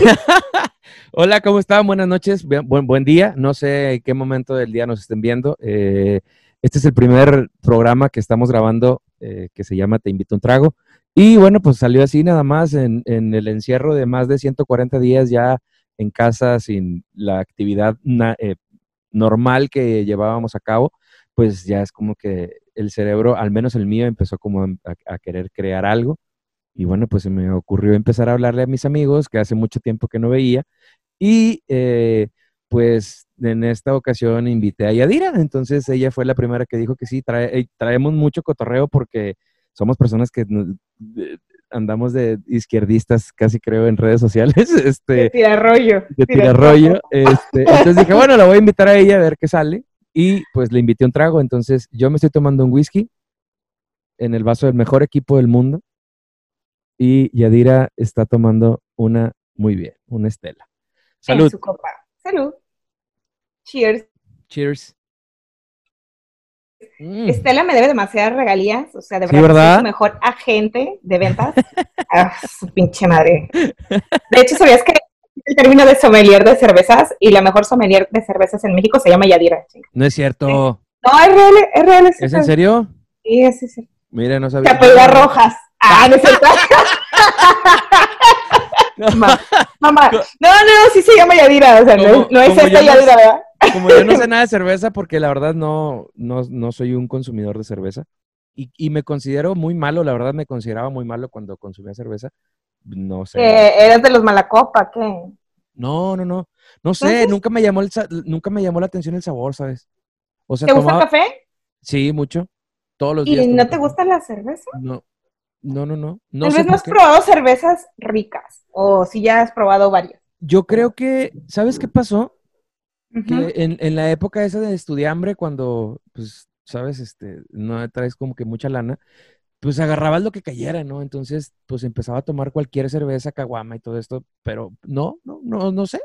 Hola, ¿cómo están? Buenas noches, buen, día. No sé en qué momento del día nos estén viendo. Eh, este es el primer programa que estamos grabando eh, que se llama Te invito a un trago. Y bueno, pues salió así nada más en, el encierro de más de 140 días ya en casa sin la actividad eh, normal que llevábamos a cabo, pues ya es como que el cerebro, al menos el mío, empezó como a querer crear algo. Y bueno, pues se me ocurrió empezar a hablarle a mis amigos que hace mucho tiempo que no veía. Y eh, pues en esta ocasión invité a Yadira. Entonces ella fue la primera que dijo que sí, trae, traemos mucho cotorreo porque somos personas que andamos de izquierdistas, casi creo, en redes sociales. Este, de tirarrollo. De tirarrollo. Este, entonces dije, bueno, la voy a invitar a ella a ver qué sale. Y pues le invité un trago. Entonces yo me estoy tomando un whisky en el vaso del mejor equipo del mundo y Yadira está tomando una muy bien, una Estela. Salud. En su copa. Salud. Cheers. Cheers. Mm. Estela me debe demasiadas regalías, o sea, de verdad, su mejor agente de ventas. ah, su pinche madre. De hecho, ¿sabías que el término de sommelier de cervezas y la mejor sommelier de cervezas en México se llama Yadira? No es cierto. No, es real, es real. ¿Es, en serio? Sí, es, es, Mira, no sabía. Te rojas. Ah, no es cierto. mamá, mamá. No, no, sí se llama Yadira, o sea, no, no, es esta Yadira, ¿verdad? Como yo no sé nada de cerveza, porque la verdad no, no, no soy un consumidor de cerveza. Y, y, me considero muy malo, la verdad me consideraba muy malo cuando consumía cerveza. No sé. ¿Eres de los malacopa, qué? No, no, no. No sé, nunca me llamó el, nunca me llamó la atención el sabor, ¿sabes? O sea, ¿Te gusta el café? Sí, mucho. Todos los días. ¿Y no te gusta la cerveza? No, no, no, no. no Tal vez no has probado cervezas ricas o si ya has probado varias. Yo creo que, ¿sabes qué pasó? que en, en, la época esa de estudiambre, cuando, pues, sabes, este, no traes como que mucha lana, pues agarrabas lo que cayera, ¿no? Entonces, pues empezaba a tomar cualquier cerveza, caguama y todo esto, pero no, no, no, no sé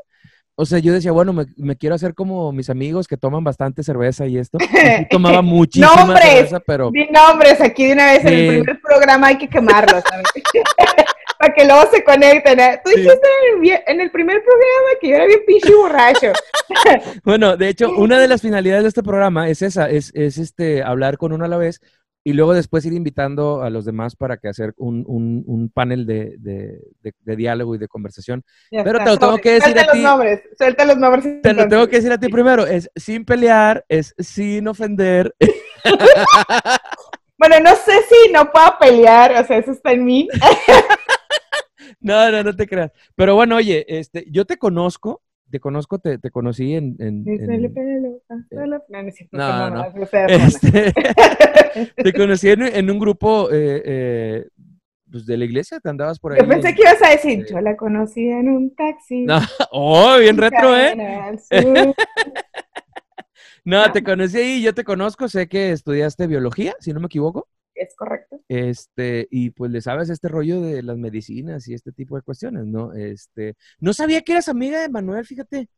o sea, yo decía, bueno, me, quiero hacer como mis amigos que toman bastante cerveza y esto. Y tomaba muchísima nombres, cerveza, pero... Di nombres, aquí de una vez en el primer programa hay que quemarlos, ¿sabes? Para que luego se conecten. ¿eh? Tú dijiste en el, primer programa que yo era bien pinche borracho. bueno, de hecho, una de las finalidades de este programa es esa, es, es este, hablar con uno a la vez y luego después ir invitando a los demás para que hacer un, un, un panel de, de, de, diálogo y de conversación. Pero te lo tengo que decir a ti. Los nombres, suelta los nombres. Te lo tengo que decir a ti primero. Es sin pelear, es sin ofender. bueno, no sé si no puedo pelear, o sea, eso está en mí. no, no, no te creas. Pero bueno, oye, este, yo te conozco te conozco, te, te conocí en... en, no, no, te conocí en, un grupo eh, eh, pues de la iglesia, te andabas por ahí. Yo pensé que ibas a decir, yo la conocí en un taxi. No. Oh, bien retro, ¿eh? no, te conocí ahí, yo te conozco, sé que estudiaste biología, si no me equivoco. Es correcto. Este, y pues le sabes este rollo de las medicinas y este tipo de cuestiones, ¿no? Este, no sabía que eras amiga de Manuel, fíjate.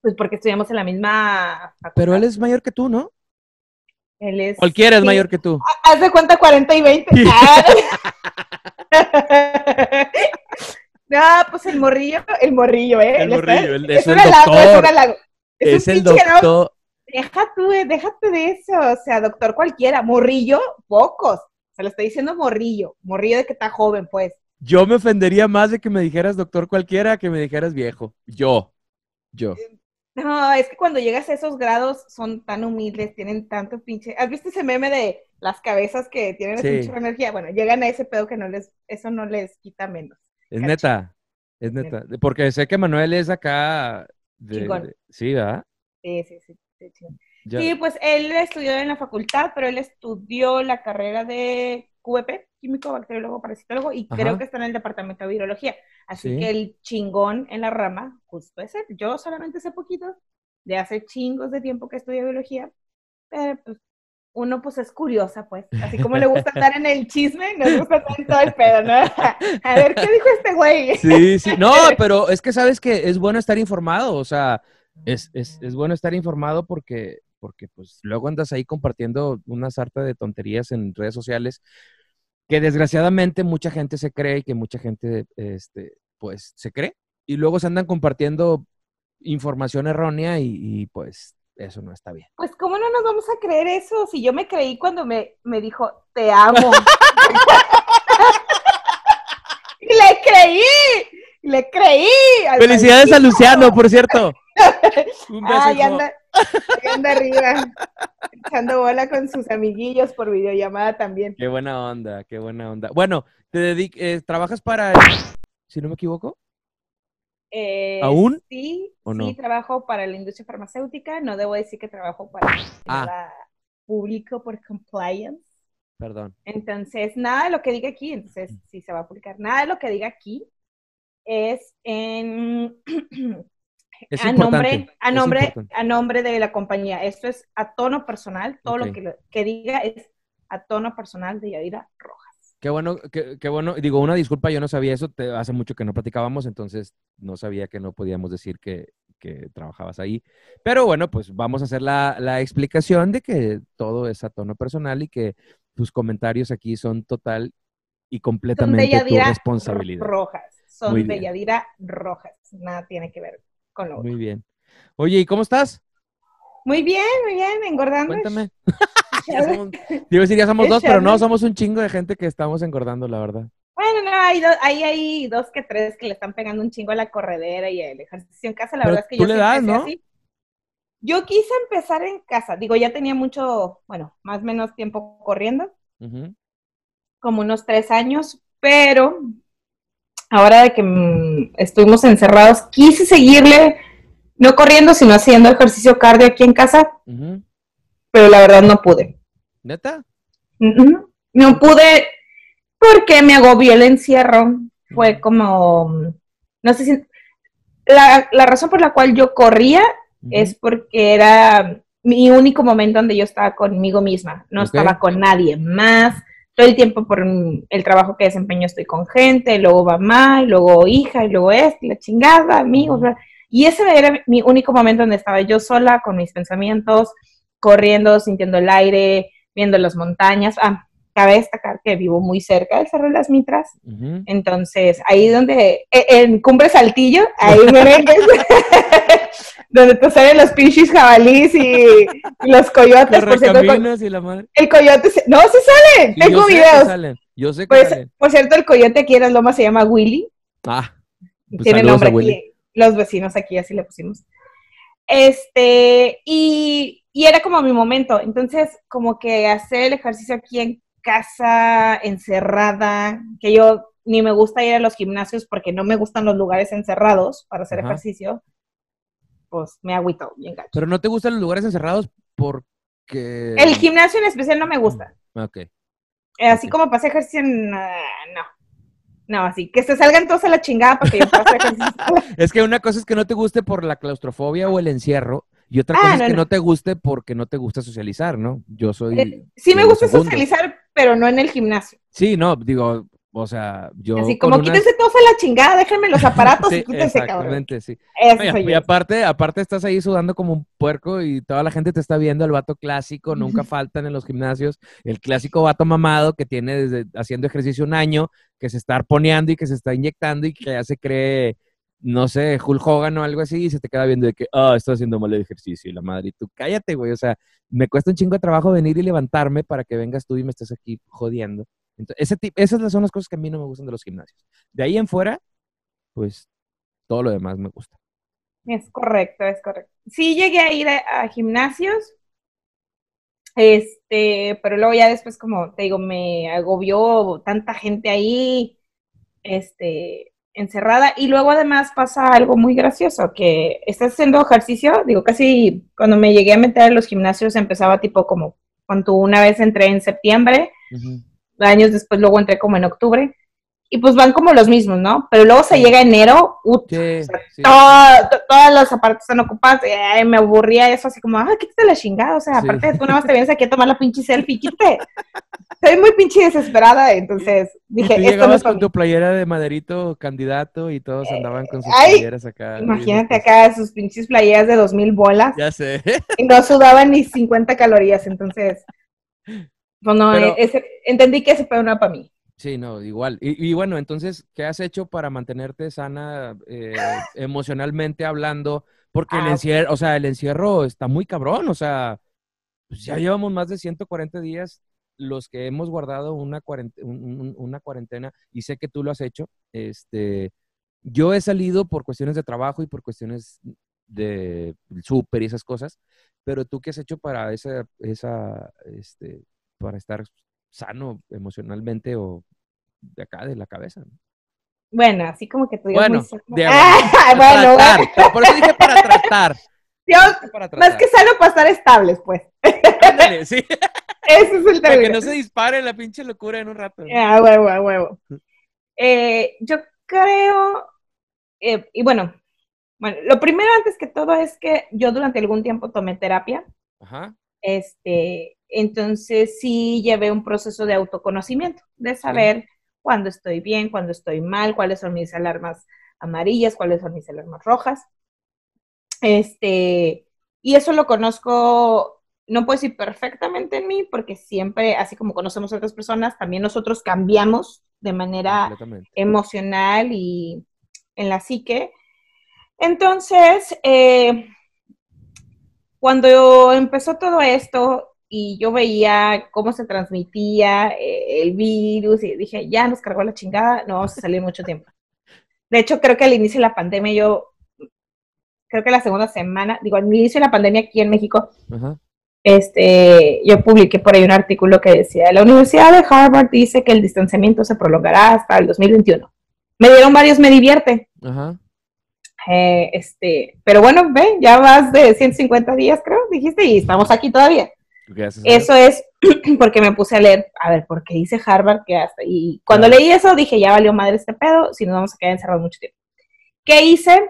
Pues porque estudiamos en la misma Pero él es mayor que tú, ¿no? Él es. Cualquiera es mayor que tú. Haz de cuenta 40 y 20. no, pues el morrillo, el morrillo, ¿eh? El morrillo, el, es, el doctor. es, el doctor deja tú, déjate de eso, o sea, doctor cualquiera, morrillo, pocos. Se lo estoy diciendo morrillo, morrillo de que está joven, pues. Yo me ofendería más de que me dijeras doctor cualquiera que me dijeras viejo. Yo, yo. No, es que cuando llegas a esos grados son tan humildes, tienen tanto pinche. ¿Has visto ese meme de las cabezas que tienen esa pinche energía? Bueno, llegan a ese pedo que no les, eso no les quita menos. Es neta, es neta. Porque sé que Manuel es acá. De, sí, ¿verdad? Sí, sí, sí. Sí, pues él estudió en la facultad, pero él estudió la carrera de QVP, químico, bacteriólogo, parasitólogo, y creo que está en el departamento de virología. Así que el chingón en la rama, justo es él. Yo solamente sé poquito, de hace chingos de tiempo que estudio biología, pero pues uno pues es curiosa, pues. Así como le gusta estar en el chisme, nos gusta estar en todo el pedo, ¿no? A ver, ¿qué dijo este güey? Sí, sí. No, pero es que sabes que es bueno estar informado, o sea, es, es, es bueno estar informado porque, porque pues luego andas ahí compartiendo una sarta de tonterías en redes sociales que desgraciadamente mucha gente se cree y que mucha gente, este, pues, se cree. y luego se andan compartiendo información errónea y, pues eso no está bien. Pues cómo no nos vamos a creer eso si yo me creí cuando me, me dijo, te amo. le creí, le creí. Felicidades a Luciano, por cierto. Un beso. Ay, anda, anda arriba, echando bola con sus amiguillos por videollamada también. Qué buena onda, qué buena onda. Bueno, te dedic eh, ¿trabajas para, si no me equivoco? Eh, ¿Aún? Sí, sí, trabajo para la industria farmacéutica. No debo decir que trabajo para ah. público por compliance. Perdón. Entonces, nada de lo que diga aquí, entonces sí se va a publicar, nada de lo que diga aquí es en a nombre, a nombre, a nombre de la compañía. Esto es a tono personal, todo lo que, que, diga es a tono personal de Yadira Rojas. Qué bueno, qué, bueno. Digo, una disculpa, yo no sabía eso, te, hace mucho que no platicábamos, entonces no sabía que no podíamos decir que, que trabajabas ahí. Pero bueno, pues vamos a hacer la, la, explicación de que todo es a tono personal y que tus comentarios aquí son total y completamente tu responsabilidad. Rojas, son de Yadira Rojas, nada tiene que ver con lo Muy bien. Oye, ¿y cómo estás? Muy bien, muy bien, engordando. Cuéntame. somos, decir, ya somos dos, pero no, somos un chingo de gente que estamos engordando, la verdad. Bueno, no, hay, hay, hay dos que tres que le están pegando un chingo a la corredera y el ejercicio en casa. La verdad es que yo le das, ¿no? Así. Yo quise empezar en casa. Digo, ya tenía mucho, bueno, más o menos tiempo corriendo, como unos tres años, pero ahora de que mm, estuvimos encerrados, quise seguirle, no corriendo, sino haciendo ejercicio cardio aquí en casa, pero la verdad no pude. ¿Neta? No pude porque me agobió el encierro. Fue como, no sé si, la, la razón por la cual yo corría es porque era mi único momento donde yo estaba conmigo misma, no estaba con nadie más. Todo el tiempo por el trabajo que desempeño estoy con gente, luego mamá, y luego hija, y luego esto, la chingada, amigos. Y ese era mi único momento donde estaba yo sola con mis pensamientos, corriendo, sintiendo el aire, viendo las montañas. Ah, cabe destacar que vivo muy cerca del Cerro de las Mitras. Entonces, ahí donde, e, en Cumbre Saltillo, ahí miren, donde te salen los pinches jabalís y, los coyotes. Los por y la madre. El coyote, no, se salen, tengo videos. Yo sé que Por cierto, el coyote aquí en las lomas se llama Willy. Ah. Pues Tiene nombre aquí, los vecinos aquí así le pusimos. Este, y, y era como mi momento. Entonces, como que hacer el ejercicio aquí en casa encerrada, que yo ni me gusta ir a los gimnasios porque no me gustan los lugares encerrados para hacer ejercicio, pues me agüito bien gacho. Pero no te gustan los lugares encerrados porque... El gimnasio en especial no me gusta. Mm, ok. Eh, así como para hacer ejercicio, no. No, así, que se salgan todos a la chingada para que yo pase ejercicio. es que una cosa es que no te guste por la claustrofobia o el encierro, y otra cosa ah, es que no. te guste porque no te gusta socializar, ¿no? Yo soy. Eh, sí, me gusta socializar, pero no en el gimnasio. Sí, no, digo, o sea, yo. Así como quítense todos a la chingada, déjenme los aparatos y quítense, exactamente, sí. y, aparte, aparte estás ahí sudando como un puerco y toda la gente te está viendo el vato clásico, nunca faltan en los gimnasios, el clásico vato mamado que tiene desde haciendo ejercicio un año, que se está arponeando y que se está inyectando y que ya se cree no sé, Hulk Hogan o algo así, y se te queda viendo de que, ah, estoy haciendo mal el ejercicio, y la madre, y tú cállate, güey, o sea, me cuesta un chingo de trabajo venir y levantarme para que vengas tú y me estés aquí jodiendo. Entonces, ese esas son las cosas que a mí no me gustan de los gimnasios. De ahí en fuera, pues, todo lo demás me gusta. Es correcto, es correcto. Sí llegué a ir a, a gimnasios, este, pero luego ya después, como te digo, me agobió tanta gente ahí, este, encerrada y luego además pasa algo muy gracioso, que estás haciendo ejercicio, digo, casi cuando me llegué a meter en los gimnasios empezaba tipo como cuando una vez entré en septiembre, años después luego entré como en octubre, y pues van como los mismos, ¿no? Pero luego se llega enero, todas las apartes están ocupadas, y, me aburría eso, así como, ah, quítate la chingada, o sea, aparte de tú nada más te vienes aquí a tomar la pinche selfie, quítate. Estoy muy pinche desesperada, entonces dije, ¿Y esto no es con tu playera de maderito candidato y todos andaban con sus playeras acá. Imagínate acá sus pinches playeras de dos mil bolas. Ya sé. Y no sudaban ni 50 calorías, entonces, pues no, entendí que ese fue una para mí. Sí, no, igual. Y, bueno, entonces, ¿qué has hecho para mantenerte sana eh, emocionalmente hablando? Porque el ah, encierro, o sea, el encierro está muy cabrón, o sea, pues ya llevamos más de 140 días los que hemos guardado una cuarentena, una cuarentena y sé que tú lo has hecho. Este, yo he salido por cuestiones de trabajo y por cuestiones de súper y esas cosas, pero tú qué has hecho para esa, esa, este, para estar sano emocionalmente o de acá, de la cabeza. Bueno, así como que tú bueno, de, bueno, tratar. Por eso dije para tratar. más que sano para estar estables, pues. Ándale, sí. Ese es el término. Para que no se dispare la pinche locura en un rato. Ah, huevo, a huevo. Eh, yo creo, eh, y bueno, bueno, lo primero antes que todo es que yo durante algún tiempo tomé terapia. Ajá. Este, entonces sí llevé un proceso de autoconocimiento, de saber cuándo estoy bien, cuándo estoy mal, cuáles son mis alarmas amarillas, cuáles son mis alarmas rojas. Este, y eso lo conozco, no puedo decir perfectamente en mí, porque siempre, así como conocemos a otras personas, también nosotros cambiamos de manera emocional y en la psique. Entonces, eh, cuando empezó todo esto, y yo veía cómo se transmitía eh, el virus y dije, ya nos cargó la chingada, no vamos a salir mucho tiempo. De hecho, creo que al inicio de la pandemia yo, creo que la segunda semana, digo, al inicio de la pandemia aquí en México, este, yo publiqué por ahí un artículo que decía, la Universidad de Harvard dice que el distanciamiento se prolongará hasta el 2021. Me dieron varios, me divierte. Eh, este, pero bueno, ve, ya vas de 150 días, creo, dijiste, y estamos aquí todavía. Eso es porque me puse a leer, a ver, porque dice Harvard que hasta. Y cuando leí eso dije, ya valió madre este pedo, si nos vamos a quedar encerrados mucho tiempo. ¿Qué hice?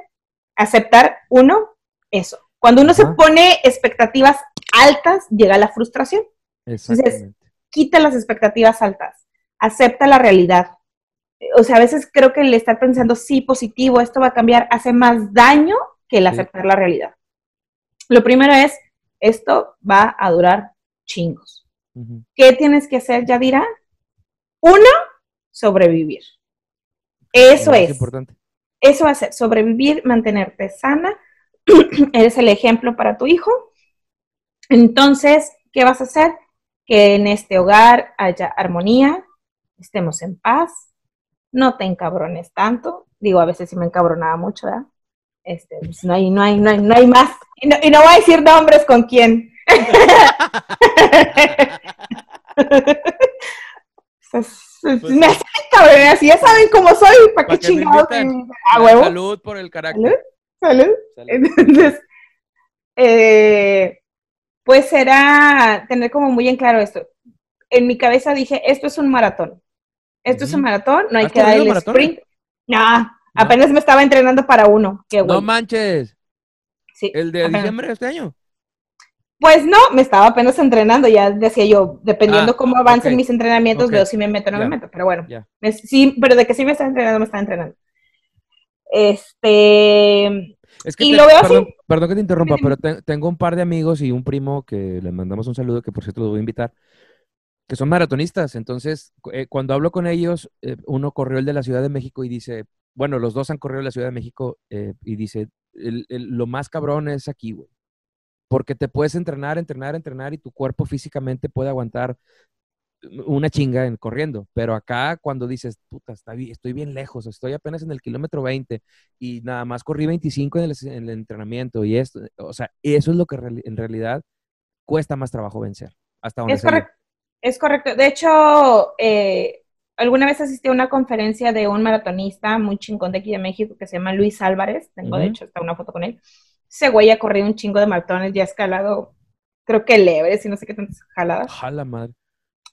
Aceptar, uno, eso. Cuando uno se pone expectativas altas, llega la frustración. Entonces, quita las expectativas altas, acepta la realidad. O sea, a veces creo que el estar pensando, sí, positivo, esto va a cambiar, hace más daño que el aceptar la realidad. Lo primero es, esto va a durar chingos. ¿Qué tienes que hacer, Yadira? Uno, sobrevivir. Eso es. Importante. Eso va a ser, sobrevivir, mantenerte sana. Eres el ejemplo para tu hijo. Entonces, ¿qué vas a hacer? Que en este hogar haya armonía, estemos en paz, no te encabrones tanto. Digo, a veces sí me encabronaba mucho, ¿verdad? Este, pues no hay, no hay, no hay, no hay más. Y no, y no voy a decir nombres con quién. Pues, me así ya saben cómo soy, ¿para qué chingados? A huevo. Salud por el carácter. Salud. Entonces, eh, pues será tener como muy en claro esto. En mi cabeza dije, esto es un maratón. Esto es un maratón, no hay que dar el sprint. No, Apenas me estaba entrenando para uno. Qué no manches. Sí. ¿El de diciembre de este año? Pues no, me estaba apenas entrenando, ya decía yo, dependiendo ah, cómo avancen mis entrenamientos, veo si me meto o no me meto, pero bueno, sí, pero de que sí me está entrenando, me está entrenando. Este, y lo veo perdón, así. Perdón que te interrumpa, pero tengo un par de amigos y un primo que le mandamos un saludo, que por cierto los voy a invitar, que son maratonistas, entonces eh, cuando hablo con ellos, eh, uno corrió el de la Ciudad de México y dice, bueno, los dos han corrido la Ciudad de México eh, y dice, lo más cabrón es aquí, güey. Porque te puedes entrenar, entrenar, entrenar y tu cuerpo físicamente puede aguantar una chinga en corriendo. Pero acá cuando dices, puta, está estoy bien lejos, estoy apenas en el kilómetro 20 y nada más corrí 25 en el, entrenamiento y esto, o sea, eso es lo que en realidad cuesta más trabajo vencer. Hasta es correcto. Es correcto. De hecho, eh, alguna vez asistí a una conferencia de un maratonista muy chingón de aquí de México que se llama Luis Álvarez, tengo de hecho hasta una foto con él. Ese güey ha corrido un chingo de maratones, ya ha escalado, creo que el y no sé qué tantas jaladas. Jala madre.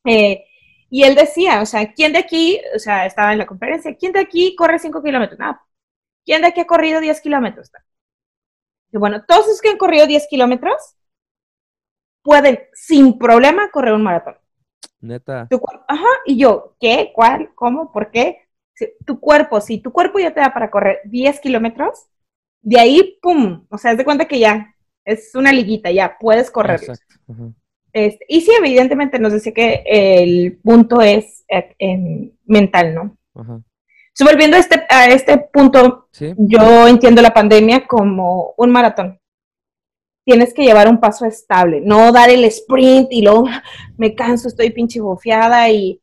Eh, y él decía, o sea, ¿quién de aquí, o sea, estaba en la conferencia, ¿quién de aquí corre 5 kilómetros? Nada. ¿Quién de aquí ha corrido 10 kilómetros? Y bueno, todos los que han corrido 10 kilómetros pueden sin problema correr un maratón. Neta. ajá, y yo, ¿qué? ¿Cuál? ¿Cómo? ¿Por qué? tu cuerpo, si tu cuerpo ya te da para correr 10 kilómetros, de ahí, ¡pum! O sea, es de cuenta que ya es una liguita, ya puedes correr. Este, y sí, evidentemente nos decía que el punto es eh, en mental, ¿no? Volviendo a este, a este punto, yo entiendo la pandemia como un maratón. Tienes que llevar un paso estable, no dar el sprint y luego me canso, estoy pinche bofeada y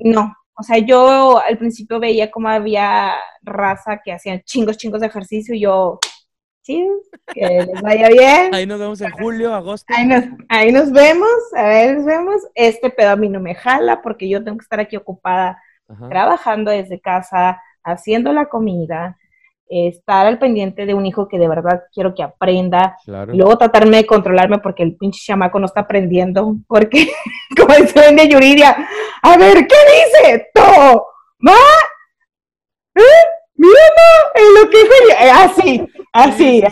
no. O sea, yo al principio veía como había raza que hacían chingos, chingos de ejercicio y yo, sí, que les vaya bien. Ahí nos vemos en julio, agosto. Ahí nos, ahí nos vemos, a ver, nos vemos. Este pedo a mí no me jala porque yo tengo que estar aquí ocupada trabajando desde casa, haciendo la comida, estar al pendiente de un hijo que de verdad quiero que aprenda, y luego tratarme de controlarme porque el pinche chamaco no está aprendiendo, porque, como dice de Yuridia, a ver, ¿qué dice? ¿To? ¿Ma? ¿Eh? Mira, no, lo que eh, así, así.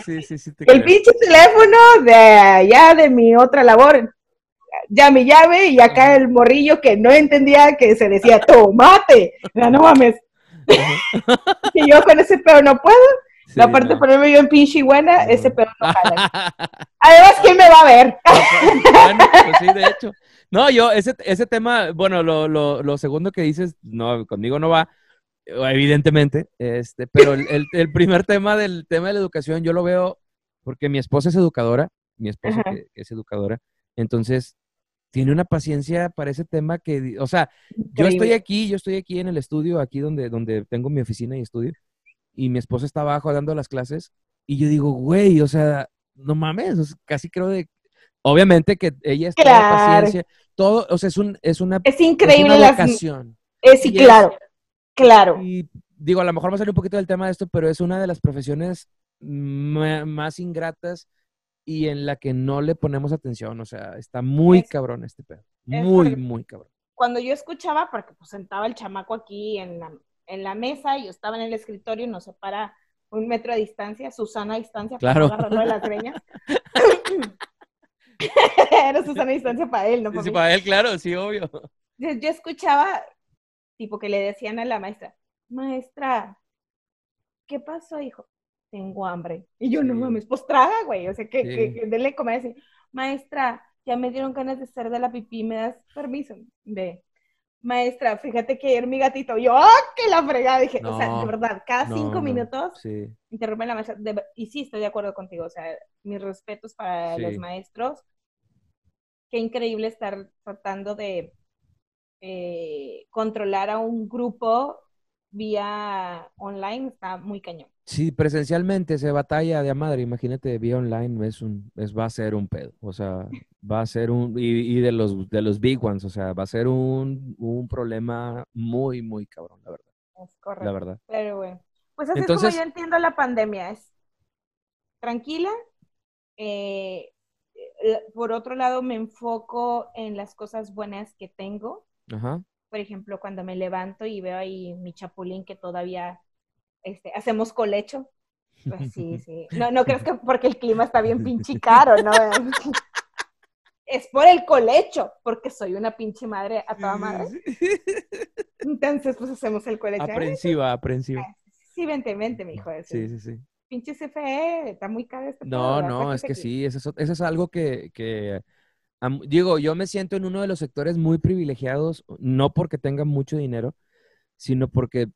el pinche teléfono de allá de mi otra labor, llame, llame, y acá el morrillo que no entendía que se decía tomate. No, no mames. y yo con ese pedo no puedo. la parte de ponerme yo en pinche buena, ese pedo no jala. Además, ¿quién me va a ver? bueno, pues sí, de hecho. No, yo, ese, ese tema, bueno, lo, lo, lo segundo que dices, no, conmigo no va, evidentemente, este, pero el, el, primer tema del tema de la educación yo lo veo porque mi esposa es educadora, mi esposa que, es educadora, entonces tiene una paciencia para ese tema que, o sea, yo estoy aquí, yo estoy aquí en el estudio, aquí donde, donde tengo mi oficina y estudio, y mi esposa está abajo dando las clases, y yo digo, güey, o sea, no mames, casi creo de, obviamente que ella está paciencia, todo, o sea, es un, es una, es increíble la vocación. Es, sí, claro, claro. Y digo, a lo mejor va a salir un poquito del tema de esto, pero es una de las profesiones más ingratas y en la que no le ponemos atención. O sea, está muy cabrón este pedo. Muy, muy cabrón. Cuando yo escuchaba, porque pues sentaba el chamaco aquí en la, en la mesa y yo estaba en el escritorio y nos separa un metro de distancia, Susana a distancia, claro. para de las greñas. Era Susana a distancia para él, ¿no? sí, para él, claro, sí, obvio. Yo, yo escuchaba, tipo que le decían a la maestra, maestra, ¿qué pasó, hijo? Tengo hambre. Y yo, no mames, traga, güey. O sea, que, que, dele comer así. Maestra, ya me dieron ganas de ser de la pipí, ¿me das permiso? De, maestra, fíjate que ayer mi gatito, yo, ¡ah, que la fregada! Dije, o sea, de verdad, cada cinco minutos sí. interrumpe la maestra. y sí, estoy de acuerdo contigo. O sea, mis respetos para los maestros. Qué increíble estar tratando de eh, controlar a un grupo vía online. Está muy cañón. Sí, presencialmente se batalla de a madre, imagínate, vía online es un, es, va a ser un pedo, o sea, va a ser un, y, de los, de los big ones, o sea, va a ser un, un problema muy, muy cabrón, la verdad. Es correcto. La verdad. Pero bueno, pues así es como yo entiendo la pandemia, es tranquila, eh, eh, por otro lado me enfoco en las cosas buenas que tengo. Ajá. Por ejemplo, cuando me levanto y veo ahí mi chapulín que todavía este, hacemos colecho. Pues sí, sí. No, no crees que porque el clima está bien pinche caro, ¿no? es por el colecho, porque soy una pinche madre a toda madre. Entonces, pues hacemos el colecho. Aprensiva, aprensiva. Sí, vente, vente, mi hijo. Sí, sí, sí. Pinche CFE, está muy caro este No, no, es que sí, eso es, eso es algo que, que digo, yo me siento en uno de los sectores muy privilegiados, no porque tenga mucho dinero, sino porque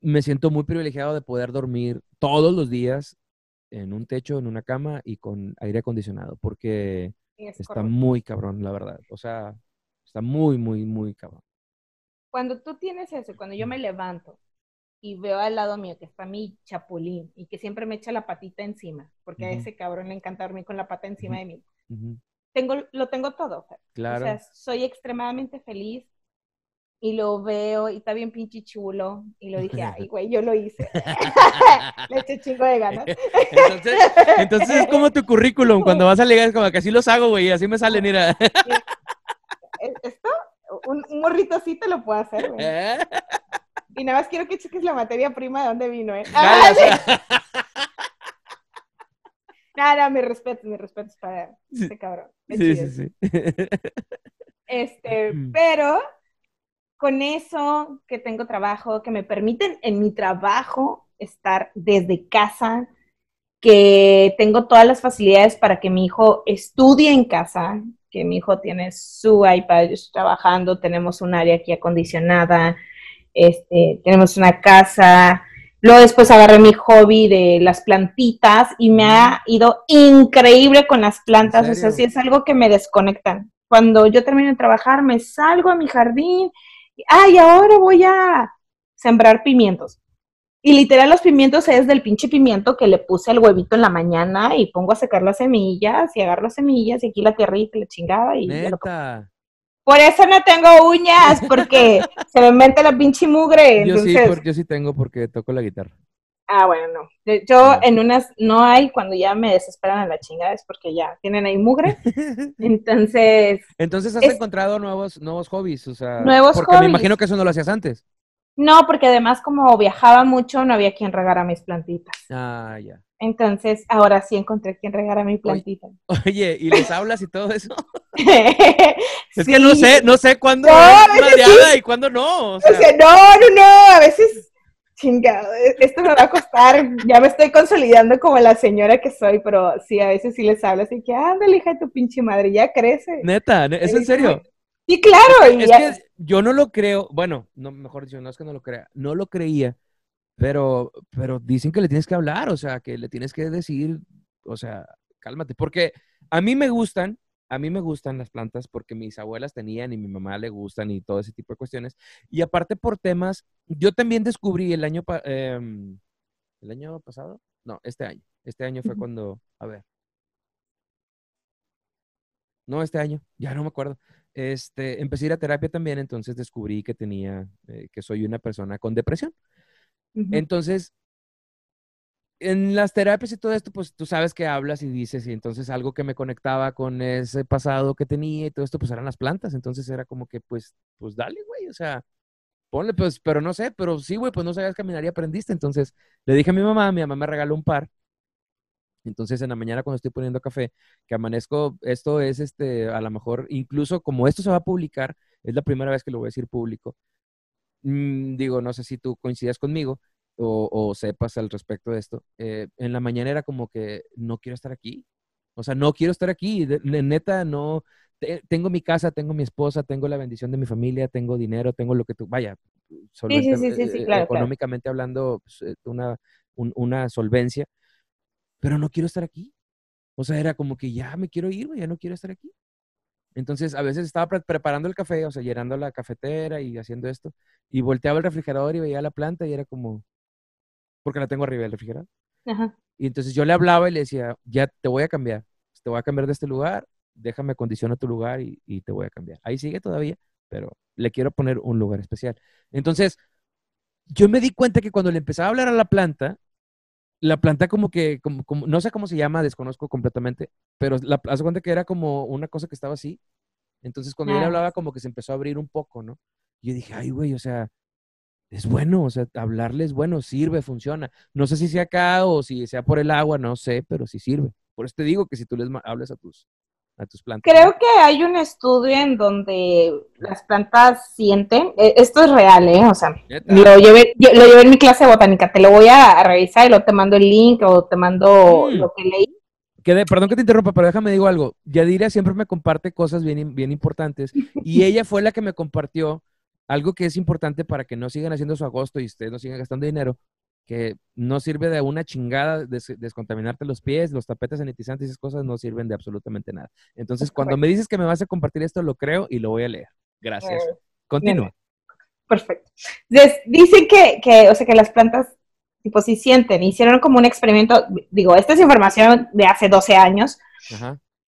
me siento muy privilegiado de poder dormir todos los días en un techo, en una cama y con aire acondicionado, porque está muy cabrón, la verdad. O sea, está muy, muy, muy cabrón. Cuando tú tienes eso, cuando yo me levanto y veo al lado mío que está mi chapulín y que siempre me echa la patita encima, porque a ese cabrón le encanta dormir con la pata encima de mí. Tengo, lo tengo todo. Claro. O sea, soy extremadamente feliz y lo veo y está bien pinche chulo. Y lo dije, ay, güey, yo lo hice. Le eché chingo de ganas. entonces, entonces es como tu currículum. Cuando vas a llegar, es como que así los hago, güey, así me sale, mira. Esto, un, un, morrito así te lo puedo hacer, güey. ¿Eh? Y nada más quiero que cheques la materia prima de dónde vino, ¿eh? Nada, mi respeto, mi respeto para este cabrón. sí, sí, sí. Este, pero con eso que tengo trabajo, que me permiten en mi trabajo estar desde casa, que tengo todas las facilidades para que mi hijo estudie en casa, que mi hijo tiene su iPad, yo estoy trabajando, tenemos un área aquí acondicionada, este, tenemos una casa. Luego después agarré mi hobby de las plantitas y me ha ido increíble con las plantas. O sea, sí es algo que me desconectan. Cuando yo termino de trabajar, me salgo a mi jardín. Y, Ay, ahora voy a sembrar pimientos. Y literal los pimientos es del pinche pimiento que le puse al huevito en la mañana y pongo a secar las semillas y agarro las semillas y aquí la tierrita la chingada y Por eso no tengo uñas, porque se me mete la pinche mugre. Yo, sí, yo sí tengo porque toco la guitarra. Ah, bueno, no. Yo en unas no hay, cuando ya me desesperan a la chingada es porque ya tienen ahí mugre. Entonces. Entonces has encontrado nuevos, nuevos hobbies, o sea. Nuevos porque me imagino que eso no lo hacías antes. No, porque además como viajaba mucho, no había quien regara mis plantitas. Ah, ya. Entonces, ahora sí encontré quien regara mi plantita. Oye, ¿y les hablas y todo eso? es que no sé, no sé cuándo no, y cuándo no. O sea. no, no, no, a veces, chingado, e, esto me va a costar, ya me estoy consolidando como la señora que soy, pero sí, a veces sí les hablas y que, ándale, hija de tu pinche madre, ya crece. Neta, ¿es en serio? Sí, claro. Es, que, yo no lo creo, bueno, no, mejor dicho, no es que no lo crea, no lo creía, pero, pero dicen que le tienes que hablar, o sea, que le tienes que decir, o sea, cálmate, porque a mí me gustan, a mí me gustan las plantas porque mis abuelas tenían y mi mamá le gustan y todo ese tipo de cuestiones. Y aparte por temas, yo también descubrí el año, em, el año pasado, no, este año, este año fue cuando, a ver, no, este año, ya no me acuerdo. Este, empecé a ir a terapia también, entonces descubrí que tenía, eh, que soy una persona con depresión. Entonces, en las terapias y todo esto, pues tú sabes que hablas y dices, y entonces algo que me conectaba con ese pasado que tenía y todo esto, pues eran las plantas. Entonces era como que, pues, pues dale, güey, o sea, ponle, pues, pero no sé, pero sí, güey, pues no sabías caminar y aprendiste. Entonces le dije a mi mamá, mi mamá me regaló un par. Entonces en la mañana cuando estoy poniendo café, que amanezco, esto es este, a lo mejor, incluso como esto se va a publicar, es la primera vez que lo voy a decir público. Mm, digo, no sé si tú coincidas conmigo o, sepas al respecto de esto. Eh, en la mañana era como que no quiero estar aquí. O sea, no quiero estar aquí. neta, no. tengo mi casa, tengo mi esposa, tengo la bendición de mi familia, tengo dinero, tengo lo que tú. Vaya, económicamente hablando, pues, eh, una, una solvencia pero no quiero estar aquí. O sea, era como que ya me quiero ir, ya no quiero estar aquí. Entonces, a veces estaba preparando el café, o sea, llenando la cafetera y haciendo esto, y volteaba el refrigerador y veía la planta y era como, porque la tengo arriba del refrigerador. Y entonces yo le hablaba y le decía, ya te voy a cambiar, te voy a cambiar de este lugar, déjame acondicionar tu lugar y, y te voy a cambiar. Ahí sigue todavía, pero le quiero poner un lugar especial. Entonces, yo me di cuenta que cuando le empezaba a hablar a la planta, la planta como que, como, no sé cómo se llama, desconozco completamente, pero la, hace cuenta que era como una cosa que estaba así. Entonces cuando yo le hablaba como que se empezó a abrir un poco, ¿no? Yo dije, ay, güey, o sea, es bueno, o sea, hablarle es bueno, sirve, funciona. No sé si sea acá o si sea por el agua, no sé, pero sí sirve. Por eso te digo que si tú les hables a tus, a tus plantas. Creo que hay un estudio en donde las plantas sienten, e, esto es real, ¿eh? O sea, lo llevé, lo llevé en mi clase de botánica, te lo voy a revisar y luego te mando el link o te mando mm. lo que leí. Que perdón que te interrumpa, pero déjame digo algo. Yadira siempre me comparte cosas bien, bien importantes y ella fue la que me compartió algo que es importante para que no sigan haciendo su agosto y ustedes no sigan gastando dinero, que no sirve de una chingada descontaminarte los pies, los tapetes sanitizantes y esas cosas no sirven de absolutamente nada. Entonces, cuando me dices que me vas a compartir esto, lo creo y lo voy a leer. Gracias. Continúa. Perfecto. Dicen que, que, o sea, que las plantas, tipo, si sienten, hicieron como un experimento, digo, esta es información de hace 12 años,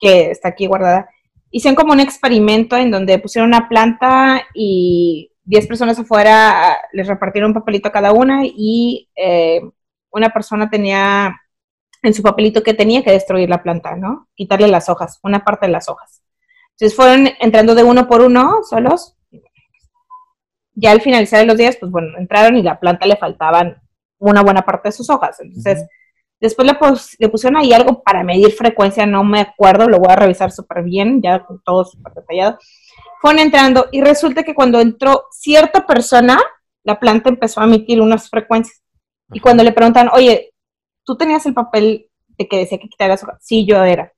que está aquí guardada. Hicieron como un experimento en donde pusieron una planta y 10 personas afuera les repartieron un papelito a cada una y eh, una persona tenía en su papelito que tenía que destruir la planta, ¿no? Quitarle las hojas, una parte de las hojas. Entonces fueron entrando de uno por uno, solos. Ya al finalizar los días, pues bueno, entraron y la planta le faltaban una buena parte de sus hojas. Entonces, después le, le, pusieron ahí algo para medir frecuencia, no me acuerdo, lo voy a revisar súper bien, ya con todo súper detallado fueron entrando y resulta que cuando entró cierta persona, la planta empezó a emitir unas frecuencias. Y cuando le preguntan, oye, ¿tú tenías el papel de que decía que quitaras? Sí, yo era.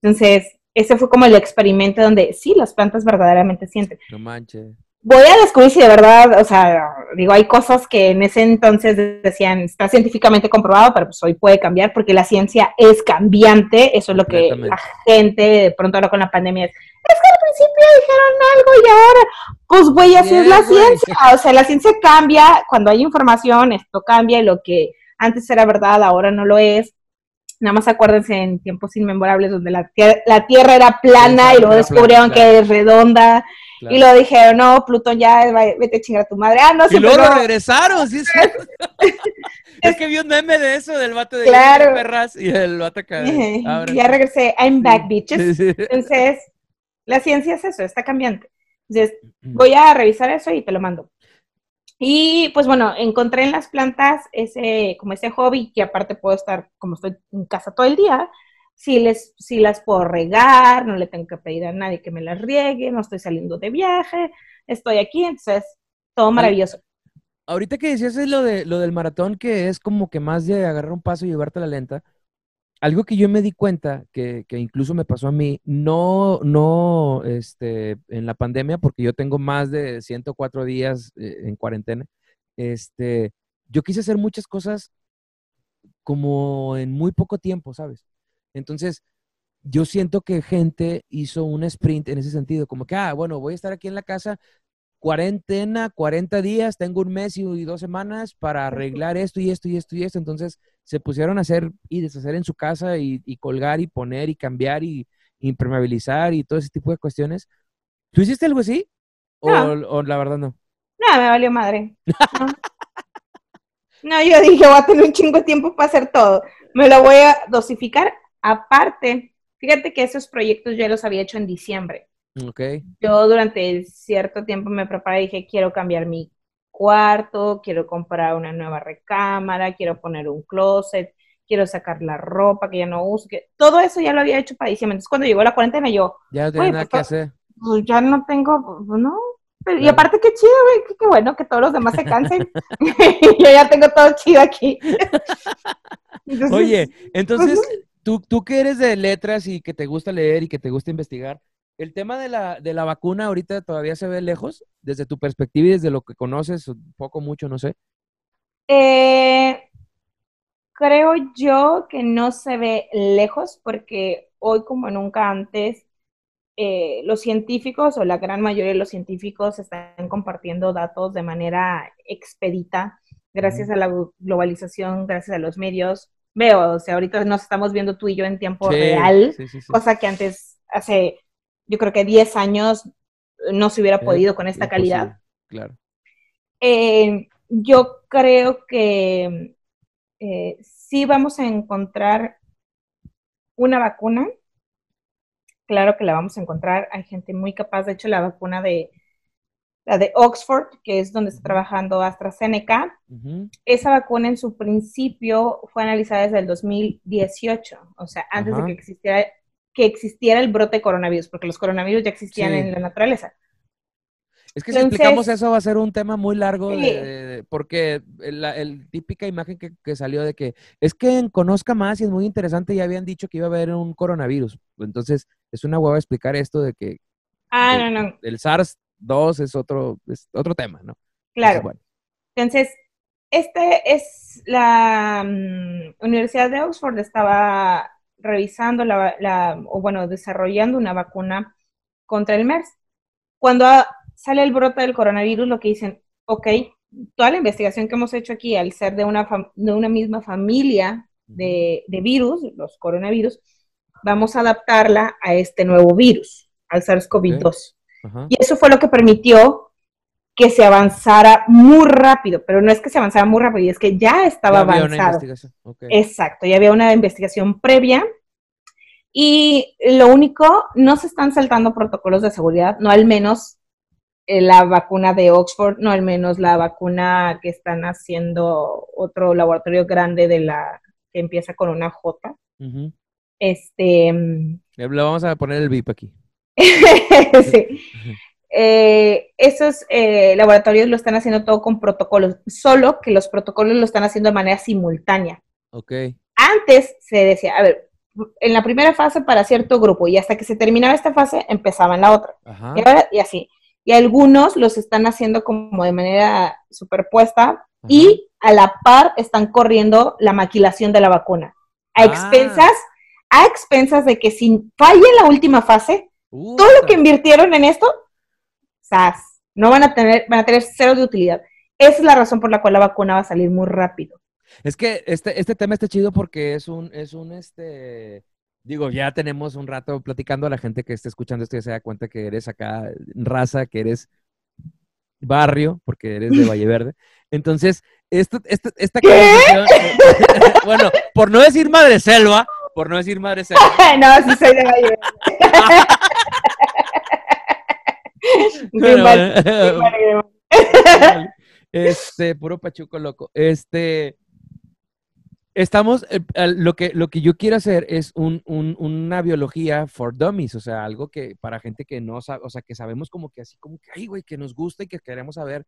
Entonces, ese fue como el experimento donde sí, las plantas verdaderamente sienten. No manches. Voy a descubrir si de verdad, o sea, digo, hay cosas que en ese entonces decían, está científicamente comprobado, pero pues hoy puede cambiar porque la ciencia es cambiante, eso es lo que la gente de pronto ahora con la pandemia es, es principio dijeron algo y ahora, pues güey, así es la ciencia, o sea, la ciencia cambia, cuando hay información, esto cambia y lo que antes era verdad, ahora no lo es. Nada más acuérdense en tiempos inmemorables donde la, la Tierra era plana y luego descubrieron que es redonda. Y luego dijeron, no, Plutón ya, vete a chingar a tu madre. Ah, no, y luego regresaron, sí, es que vi un meme de eso, del vato de perras y el vato acá. Ya regresé, I'm back, bitches. Entonces, la ciencia es eso, está cambiante. Entonces, voy a revisar eso y te lo mando. Y pues bueno, encontré en las plantas ese, como ese hobby que aparte puedo estar, como estoy en casa todo el día, si, les, si las puedo regar, no le tengo que pedir a nadie que me las riegue, no estoy saliendo de viaje, estoy aquí, entonces todo maravilloso. Ahorita que decías es lo, de, lo del maratón, que es como que más de agarrar un paso y llevarte la lenta, algo que yo me di cuenta, que, que, incluso me pasó a mí, no, no este, en la pandemia, porque yo tengo más de 104 días eh, en cuarentena, este, yo quise hacer muchas cosas como en muy poco tiempo, ¿sabes? Entonces, yo siento que gente hizo un sprint en ese sentido, como que, ah, bueno, voy a estar aquí en la casa, cuarentena, 40 días, tengo un mes y dos semanas para arreglar esto y esto y esto y esto. Entonces, se pusieron a hacer y deshacer en su casa y, colgar y poner y cambiar y impermeabilizar y todo ese tipo de cuestiones. ¿Tú hiciste algo así? ¿O, o la verdad no? No, me valió madre. No. no, yo dije, voy a tener un chingo de tiempo para hacer todo. Me lo voy a dosificar Aparte, fíjate que esos proyectos yo los había hecho en diciembre. Okay. Yo durante cierto tiempo me preparé y dije, quiero cambiar mi cuarto, quiero comprar una nueva recámara, quiero poner un closet, quiero sacar la ropa que ya no uso, que todo eso ya lo había hecho para diciembre. Entonces cuando llegó la cuarentena yo, ya no tenía nada pues, que hacer. Pues ya no tengo, pues, no. Y aparte qué chido, güey, qué, bueno que todos los demás se cansen. yo ya tengo todo chido aquí. Oye, entonces tú, tú que eres de letras y que te gusta leer y que te gusta investigar, ¿el tema de la, de la vacuna ahorita todavía se ve lejos desde tu perspectiva y desde lo que conoces, poco, mucho, no sé? Eh, creo yo que no se ve lejos porque hoy como nunca antes eh, los científicos o la gran mayoría de los científicos están compartiendo datos de manera expedita gracias a la globalización, gracias a los medios, veo, o sea, ahorita nos estamos viendo tú y yo en tiempo real, cosa que antes, hace, yo creo que 10 años, no se hubiera podido con esta calidad. Claro. Eh, yo creo que eh, sí vamos a encontrar una vacuna. Claro que la vamos a encontrar. Hay gente muy capaz. De hecho, la vacuna de, la de Oxford, que es donde está trabajando AstraZeneca. Esa vacuna en su principio fue analizada desde el 2018, o sea, antes de que existiera, que existiera el brote de coronavirus, porque los coronavirus ya existían en la naturaleza. Es que si explicamos eso va a ser un tema muy largo, porque la típica imagen que, salió de que es que Conozca Más y es muy interesante, ya habían dicho que iba a haber un coronavirus. Entonces, es una hueva explicar esto de que ah, no, no. el SARS dos es otro, otro tema, ¿no? Claro. Entonces, este es la mm, Universidad de Oxford estaba revisando la, o bueno, desarrollando una vacuna contra el MERS. Cuando sale el brote del coronavirus, lo que dicen, ok, toda la investigación que hemos hecho aquí, al ser de una, de una misma familia de, de virus, los coronavirus, vamos a adaptarla a este nuevo virus, al SARS-CoV-2. Y eso fue lo que permitió que se avanzara muy rápido, pero no es que se avanzara muy rápido, es que ya estaba avanzado. Exacto, ya había una investigación previa y lo único, no se están saltando protocolos de seguridad, no al menos eh, la vacuna de Oxford, no al menos la vacuna que están haciendo otro laboratorio grande de la que empieza con una J. Este. Mm, Le vamos a poner el VIP aquí. sí. Eh, esos eh, laboratorios lo están haciendo todo con protocolos, solo que los protocolos lo están haciendo de manera simultánea. Ok. Antes se decía, a ver, en la primera fase para cierto grupo y hasta que se terminaba esta fase empezaba en la otra. Y, así. Y algunos los están haciendo como de manera superpuesta y a la par están corriendo la maquilación de la vacuna. A ah. expensas, a expensas de que si falla la última fase, todo lo que invirtieron en esto, No van a tener, van a tener cero de utilidad. Esa es la razón por la cual la vacuna va a salir muy rápido. Es que este, este tema está chido porque es un, es un, este, digo, ya tenemos un rato platicando a la gente que esté escuchando esto y se da cuenta que eres acá raza, que eres barrio, porque eres de Valle Verde. Entonces, esto, esta conversación, bueno, por no decir madre selva, por no decir madre selva. no, sí soy de Valle Verde. este, puro pachuco loco. Este, estamos, eh, lo, que, lo que yo quiero hacer es un, una biología for dummies, o sea, algo que para gente que no sabe, o sea, que sabemos como que así, como que, ay, güey, que nos gusta y que queremos saber,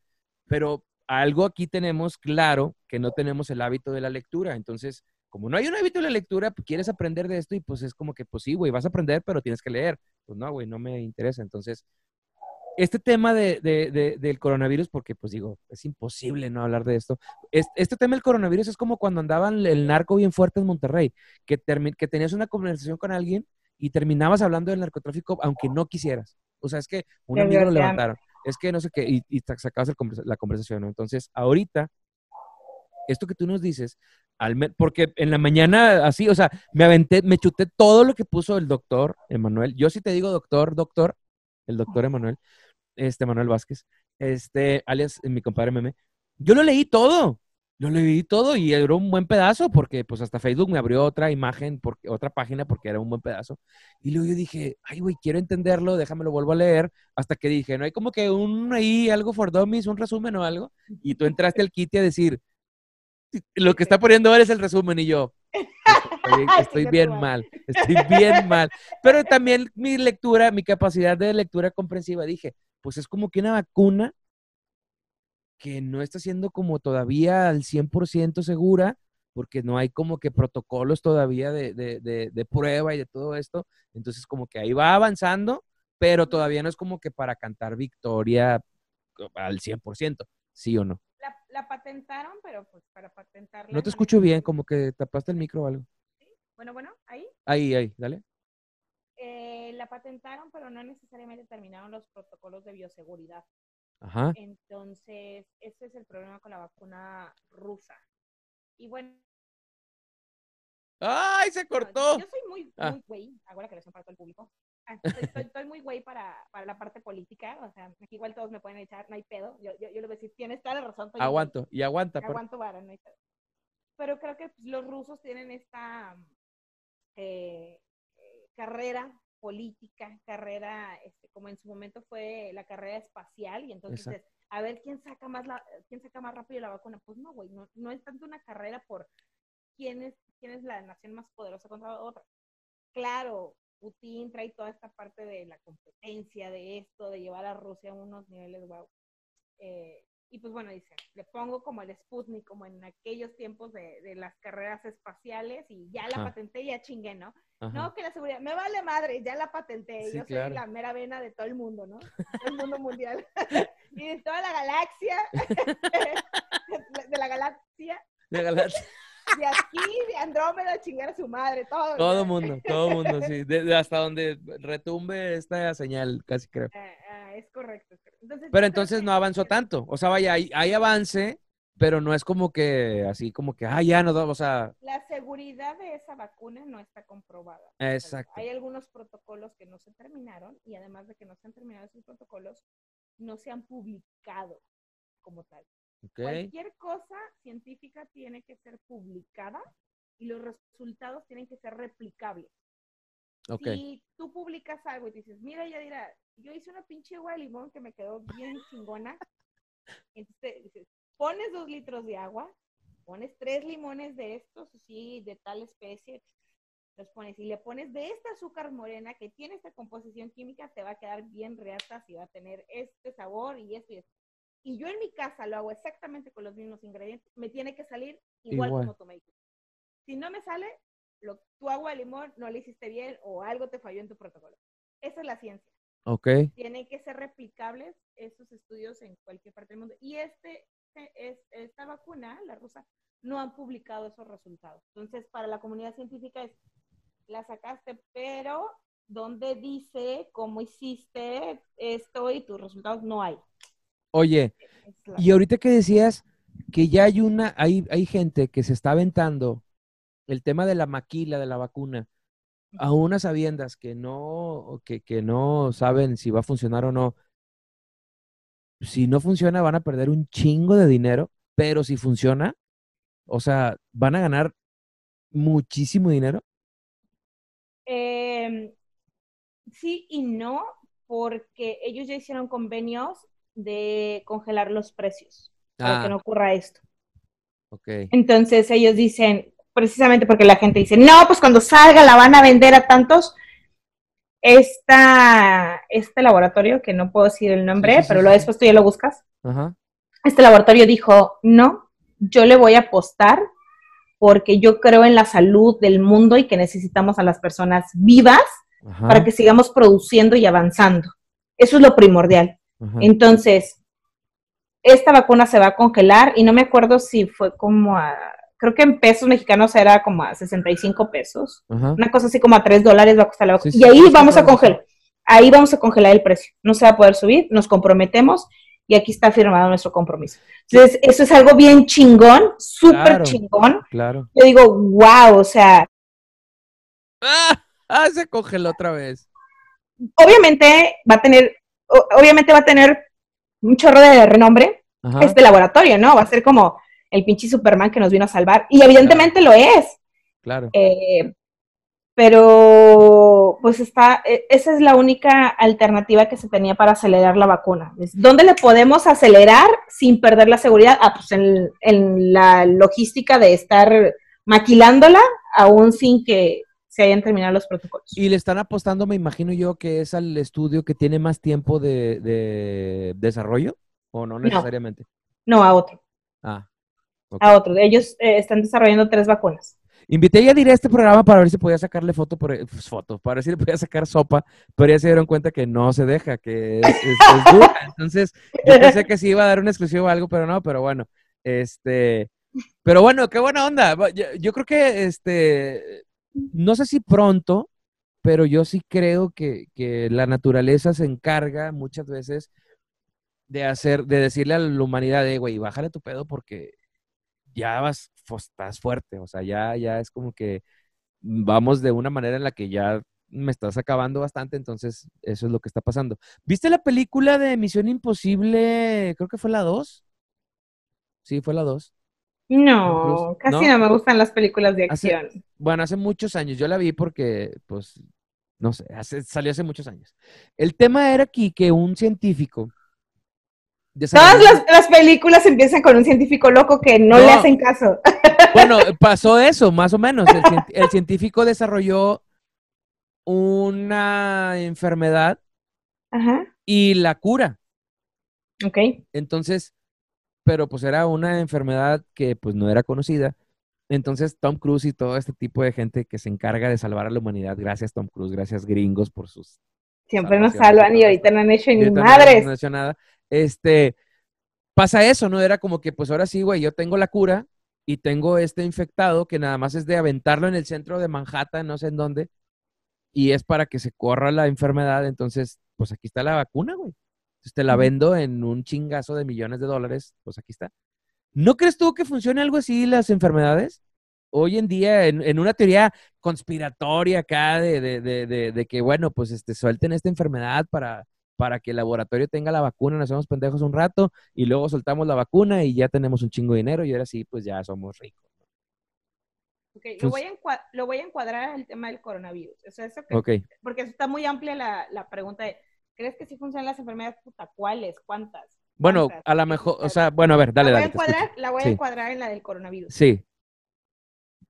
pero algo aquí tenemos claro que no tenemos el hábito de la lectura, entonces, como no hay un hábito de la lectura, pues quieres aprender de esto y pues es como que, pues sí, güey, vas a aprender, pero tienes que leer. Pues no, güey, no me interesa. Entonces, este tema de, del coronavirus, porque pues digo, es imposible no hablar de esto. Este, tema del coronavirus es como cuando andaban el narco bien fuerte en Monterrey, que, que tenías una conversación con alguien y terminabas hablando del narcotráfico aunque no quisieras. O sea, es que un amigo lo levantaron. Es que no sé qué, y, y sacabas la conversación, ¿no? Entonces, ahorita, esto que tú nos dices, al porque en la mañana así, o sea, me aventé, me chuté todo lo que puso el doctor Emanuel. Yo sí te digo doctor, doctor, el doctor Emanuel, este Manuel Vázquez, este, alias mi compadre Meme, yo lo leí todo, lo leí todo y era un buen pedazo porque pues hasta Facebook me abrió otra imagen, porque, otra página porque era un buen pedazo. Y luego yo dije, ay güey, quiero entenderlo, déjame lo vuelvo a leer, hasta que dije, no hay como que un ahí algo for dummies, un resumen o algo. Y tú entraste al kit a decir, lo que está poniendo ahora es el resumen y yo, estoy, bien mal, estoy bien mal. Pero también mi lectura, mi capacidad de lectura comprensiva, dije, pues es como que una vacuna que no está siendo como todavía al 100% segura, porque no hay como que protocolos todavía de, de, prueba y de todo esto. Entonces como que ahí va avanzando, pero todavía no es como que para cantar victoria al 100%, ¿sí o no? La, patentaron, pero pues para patentarla. No te escucho bien, como que tapaste el micro o algo. ¿Sí? Bueno, bueno, ahí. Ahí, ahí, dale. Eh, la patentaron, pero no necesariamente terminaron los protocolos de bioseguridad. Ajá. Entonces, ese es el problema con la vacuna rusa. Y bueno. ¡Ay, se cortó! Yo soy muy, ah. muy güey, hago la creación para todo el público. Ah, estoy, muy güey para, para, la parte política, o sea, aquí igual todos me pueden echar, no hay pedo. Yo, yo, yo le voy a decir, tienes toda la razón. Aguanto, y aguanta. Aguanto vara, no hay pedo. Pero creo que pues, los rusos tienen esta eh, carrera política, carrera, este, como en su momento fue la carrera espacial, y entonces a ver quién saca más la, quién saca más rápido la vacuna. Pues no, güey, no, no es tanto una carrera por quién es, quién es la nación más poderosa contra otra. Claro, Putin trae toda esta parte de la competencia, de esto, de llevar a Rusia a unos niveles wow. Eh, y pues bueno, dice, le pongo como el Sputnik, como en aquellos tiempos de, de las carreras espaciales y ya la patenté, ya chingué, ¿no? No, que la seguridad, me vale madre, ya la patenté, yo soy la mera vena de todo el mundo, ¿no? el mundo mundial. y de toda la galaxia, de la galaxia. De la galaxia. De aquí, de Andrómeda, chingar a su madre, todo. Todo mundo, todo mundo, sí. De, hasta donde retumbe esta señal, casi creo. Ah, ah, es correcto. pero entonces no avanzó tanto. O sea, vaya, hay, hay avance, pero no es como que así como que, ah, ya no, o sea... La seguridad de esa vacuna no está comprobada. Exacto. Hay algunos protocolos que no se terminaron y además de que no se han terminado esos protocolos, no se han publicado como tal. Cualquier cosa científica tiene que ser publicada y los resultados tienen que ser replicables. Si tú publicas algo y dices, mira, ya dirá, yo hice una pinche agua de limón que me quedó bien chingona, entonces dices, pones dos litros de agua, pones tres limones de estos, sí, de tal especie, los pones y le pones de esta azúcar morena que tiene esta composición química, te va a quedar bien reata y va a tener este sabor y esto y esto. Y yo en mi casa lo hago exactamente con los mismos ingredientes, me tiene que salir igual, como tú me dices. Si no me sale, lo, tu agua de limón no le hiciste bien o algo te falló en tu protocolo. Esa es la ciencia. Ok. Tienen que ser replicables estos estudios en cualquier parte del mundo. Y este, es, esta vacuna, la rusa, no han publicado esos resultados. Entonces, para la comunidad científica es, la sacaste, pero ¿dónde dice cómo hiciste esto y tus resultados no hay? Oye, y ahorita que decías que ya hay una, hay, hay gente que se está aventando el tema de la maquila de la vacuna, a unas sabiendas que no, que, que no saben si va a funcionar o no. Si no funciona, van a perder un chingo de dinero, pero si funciona, o sea, van a ganar muchísimo dinero. Em, sí y no, porque ellos ya hicieron convenios de congelar los precios para que ah. no ocurra esto. Okay. Entonces ellos dicen, precisamente porque la gente dice, no, pues cuando salga la van a vender a tantos. Esta, este laboratorio, que no puedo decir el nombre, pero lo después tú ya lo buscas. Este laboratorio dijo, no, yo le voy a apostar porque yo creo en la salud del mundo y que necesitamos a las personas vivas para que sigamos produciendo y avanzando. Eso es lo primordial. Entonces, esta vacuna se va a congelar y no me acuerdo si fue como a, creo que en pesos mexicanos era como a 65 pesos. Una cosa así como a 3 dólares va a costar la vacuna. y ahí vamos a congelar, ahí vamos a congelar el precio. No se va a poder subir, nos comprometemos y aquí está firmado nuestro compromiso. Entonces, eso es algo bien chingón, súper chingón. Claro. Yo digo, wow, o sea. ¡Ah! ¡Ah! Se congeló otra vez. Obviamente va a tener, obviamente va a tener un chorro de renombre este laboratorio, ¿no? Va a ser como el pinche Superman que nos vino a salvar. Y evidentemente lo es. Claro. Eh, pero pues está, e, esa es la única alternativa que se tenía para acelerar la vacuna. ¿Dónde le podemos acelerar sin perder la seguridad? Ah, pues en, en la logística de estar maquilándola aún sin que se hayan terminado los protocolos. Y le están apostando, me imagino yo, que es al estudio que tiene más tiempo de, desarrollo, o no necesariamente. No, a otro. Ah. A otro. Ellos eh, están desarrollando tres vacunas. Invité ya diré este programa para ver si podía sacarle foto, por, pues, foto, para ver si le podía sacar sopa, pero ya se dieron cuenta que no se deja, que es, dura. Entonces, yo pensé que sí iba a dar un exclusivo o algo, pero no, pero bueno, este, pero bueno, qué buena onda. Yo, creo que, este, no sé si pronto, pero yo sí creo que, que la naturaleza se encarga muchas veces de hacer, de decirle a la humanidad, de, güey, bájale tu pedo porque ya vas, estás fuerte, o sea, ya, ya es como que vamos de una manera en la que ya me estás acabando bastante, entonces eso es lo que está pasando. ¿Viste la película de Misión Imposible? Creo que fue la 2. Sí, fue la 2. No, casi ¿No? me gustan las películas de acción. bueno, hace muchos años, yo la vi porque, pues, no sé, salió hace muchos años. El tema era aquí que un científico Todas las, películas empiezan con un científico loco que no, le hacen caso. Bueno, pasó eso, más o menos. El, científico desarrolló una enfermedad y la cura. Ok. Entonces, pero pues era una enfermedad que pues no era conocida. Entonces Tom Cruise y todo este tipo de gente que se encarga de salvar a la humanidad, gracias Tom Cruise, gracias gringos por sus... Siempre nos salvan y ahorita no han hecho ni madres. No han hecho nada este, pasa eso, ¿no? Era como que, pues ahora sí, güey, yo tengo la cura y tengo este infectado que nada más es de aventarlo en el centro de Manhattan, no sé en dónde, y es para que se corra la enfermedad, entonces, pues aquí está la vacuna, güey. Entonces te la vendo en un chingazo de millones de dólares, pues aquí está. ¿No crees tú que funcione algo así las enfermedades? Hoy en día, en, una teoría conspiratoria acá de, de, de, que, bueno, pues este, suelten esta enfermedad para, para que el laboratorio tenga la vacuna, nos hacemos pendejos un rato y luego soltamos la vacuna y ya tenemos un chingo de dinero y ahora sí, pues ya somos ricos. Ok, lo, voy a lo voy a encuadrar en el tema del coronavirus. O sea, eso Porque está muy amplia la, pregunta de, ¿crees que sí funcionan las enfermedades? Puta, ¿cuáles? ¿Cuántas? Bueno, a lo mejor, o sea, bueno, a ver, dale, la voy dale. A encuadrar, la voy a encuadrar en la del coronavirus. Sí.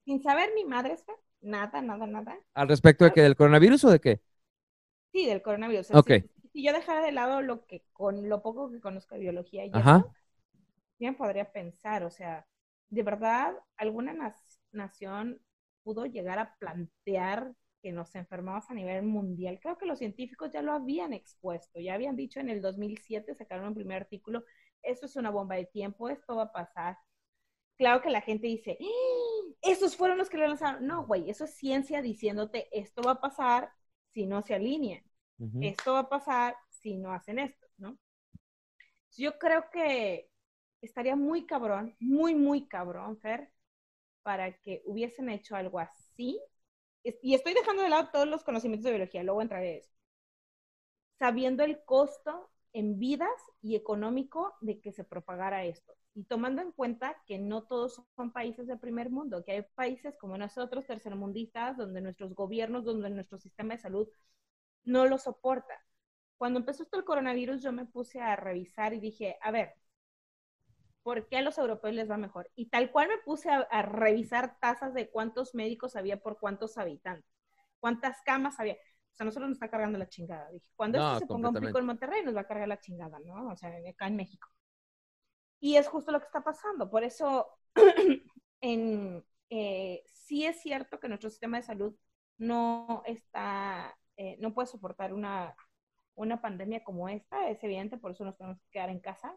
Sin saber mi madre, nada, nada, nada. ¿Al respecto de qué? ¿Del coronavirus o de qué? Sí, del coronavirus. ok si yo dejara de lado lo que con lo poco que conozco de biología y eso, bien podría pensar, o sea, de verdad, alguna nación pudo llegar a plantear que nos enfermamos a nivel mundial. Creo que los científicos ya lo habían expuesto, ya habían dicho en el 2007, sacaron un primer artículo, esto es una bomba de tiempo, esto va a pasar. Claro que la gente dice, ¡Ah! esos fueron los que lo lanzaron. No, güey, eso es ciencia diciéndote, esto va a pasar si no se alinean. Esto va a pasar si no hacen esto, ¿no? Yo creo que estaría muy cabrón, muy, muy cabrón, Fer, para que hubiesen hecho algo así. Y estoy dejando de lado todos los conocimientos de biología, luego entraré a eso. Sabiendo el costo en vidas y económico de que se propagara esto. Y tomando en cuenta que no todos son países de primer mundo, que hay países como nosotros, tercermundistas, donde nuestros gobiernos, donde nuestro sistema de salud no lo soporta. Cuando empezó esto el coronavirus, yo me puse a revisar y dije, a ver, ¿por qué a los europeos les va mejor? Y tal cual me puse a, revisar tasas de cuántos médicos había por cuántos habitantes, cuántas camas había. O sea, nosotros nos está cargando la chingada. Dije, cuando esto se ponga un pico en Monterrey, nos va a cargar la chingada, ¿no? O sea, acá en México. Y es justo lo que está pasando. Por eso, en, eh, sí es cierto que nuestro sistema de salud no está, eh, no puede soportar una, una pandemia como esta, es evidente, por eso nos tenemos que quedar en casa.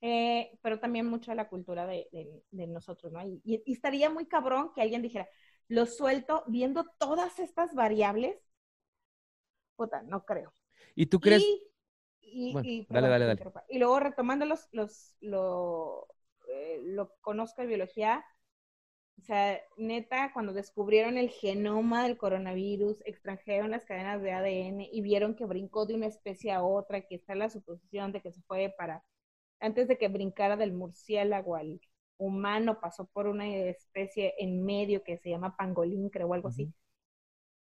Eh, pero también mucho de la cultura de, nosotros, ¿no? Y, estaría muy cabrón que alguien dijera, lo suelto viendo todas estas variables. Puta, no creo. ¿Y tú crees? Y, dale, dale, dale. Y luego retomando los, los, lo, eh, lo conozco de biología, o sea, neta, cuando descubrieron el genoma del coronavirus, extrajeron las cadenas de ADN y vieron que brincó de una especie a otra, que está la suposición de que se fue para antes de que brincara del murciélago al humano, pasó por una especie en medio que se llama pangolín, creo, o algo así.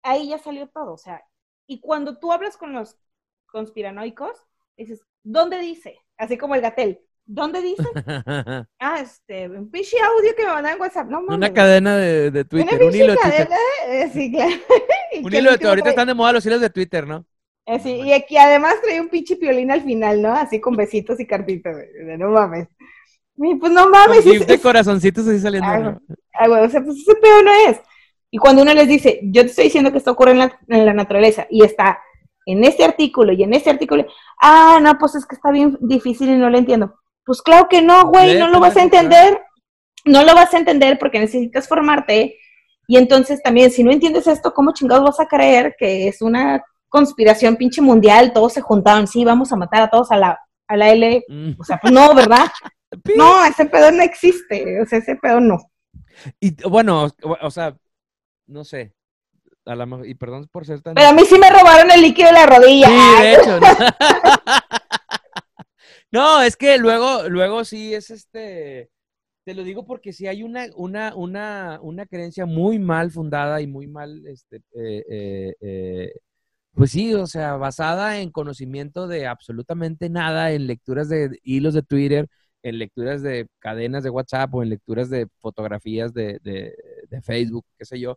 Ahí ya salió todo, o sea, y cuando tú hablas con los conspiranoicos, dices, ¿dónde dice? Así como el gatel, ¿dónde dice? ah, este, un pinche audio que me mandan en WhatsApp, no Una cadena de, de Twitter, un hilo de Twitter. Eh, sí, claro. un hilo de, ahorita están de moda los hilos de Twitter, ¿no? Eh, y aquí además trae un pinche piolín al final, ¿no? Así con besitos y cartitas, no mames. Y pues no mames. Y de corazoncitos así saliendo. Ah, o sea, pues ese pedo no es. Y cuando uno les dice, yo te estoy diciendo que esto ocurre en la, en la naturaleza y está en este artículo y en este artículo, ah, no, pues es que está bien difícil y no lo entiendo. Pues claro que no, güey, no lo vas a entender. No lo vas a entender porque necesitas formarte. Y entonces también, si no entiendes esto, ¿cómo chingados vas a creer que es una conspiración pinche mundial, todos se juntaron, sí, vamos a matar a todos a la, a la L. Mm. O sea, pues no, ¿verdad? no, ese pedo no existe, o sea, ese pedo no. Y bueno, o sea, no sé. A la, y perdón por ser tan. Pero a mí sí me robaron el líquido de la rodilla. Sí, de hecho. No, es que luego, luego sí es este. Te lo digo porque sí hay una, una, una, una creencia muy mal fundada y muy mal este, eh, eh, eh pues sí, o sea, basada en conocimiento de absolutamente nada, en lecturas de hilos de Twitter, en lecturas de cadenas de WhatsApp o en lecturas de fotografías de, Facebook, qué sé yo.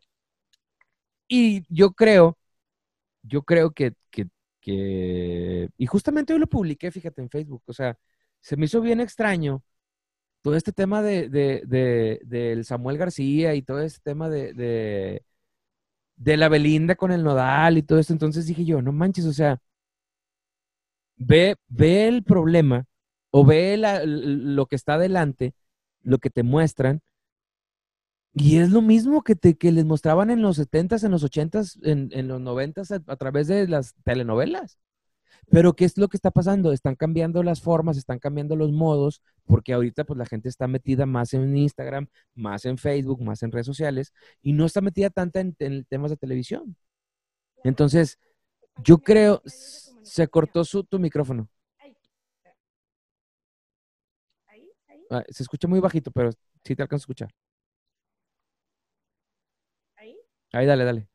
Y yo creo, yo creo que, y justamente hoy lo publiqué, fíjate, en Facebook, o sea, se me hizo bien extraño todo este tema de, de, de, Samuel García y todo este tema de, de la Belinda con el nodal y todo esto. Entonces dije yo, no manches, o sea, ve, ve el problema o ve lo que está adelante, lo que te muestran, y es lo mismo que, te, que les mostraban en los 70s, en los 80s, en, en los 90s a, través de las telenovelas. Pero ¿qué es lo que está pasando? Están cambiando las formas, están cambiando los modos, porque ahorita pues la gente está metida más en Instagram, más en Facebook, más en redes sociales, y no está metida tanta en, temas de televisión. Entonces, yo creo, se cortó su, tu micrófono. Ah, se escucha muy bajito, pero sí te alcanzo a escuchar. ¿Ahí? Dale, dale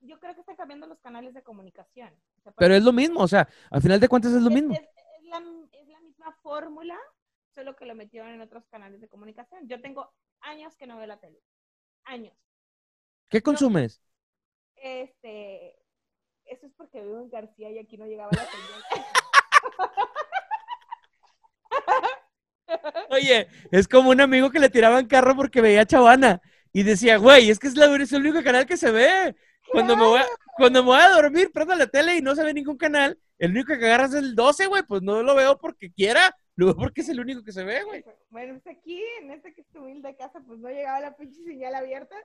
yo creo que están cambiando los canales de comunicación. Pero es lo mismo, o sea, al final de cuentas es lo mismo. Es, la, misma fórmula, solo que lo metieron en otros canales de comunicación. Yo tengo años que no veo la tele. Años. ¿Qué consumes? Este, eso es porque vivo en García y aquí no llegaba la tele. Oye, es como un amigo que le tiraban carro porque veía Chavana y decía, güey, es que es, la, es el único canal que se ve. Cuando me, voy a, cuando me voy a dormir, prendo la tele y no se ve ningún canal. El único que agarras es el 12, güey, pues no lo veo porque quiera, lo veo porque es el único que se ve, güey. Bueno, pues aquí, en esta que es tu humilde casa, pues no llegaba la pinche señal abierta.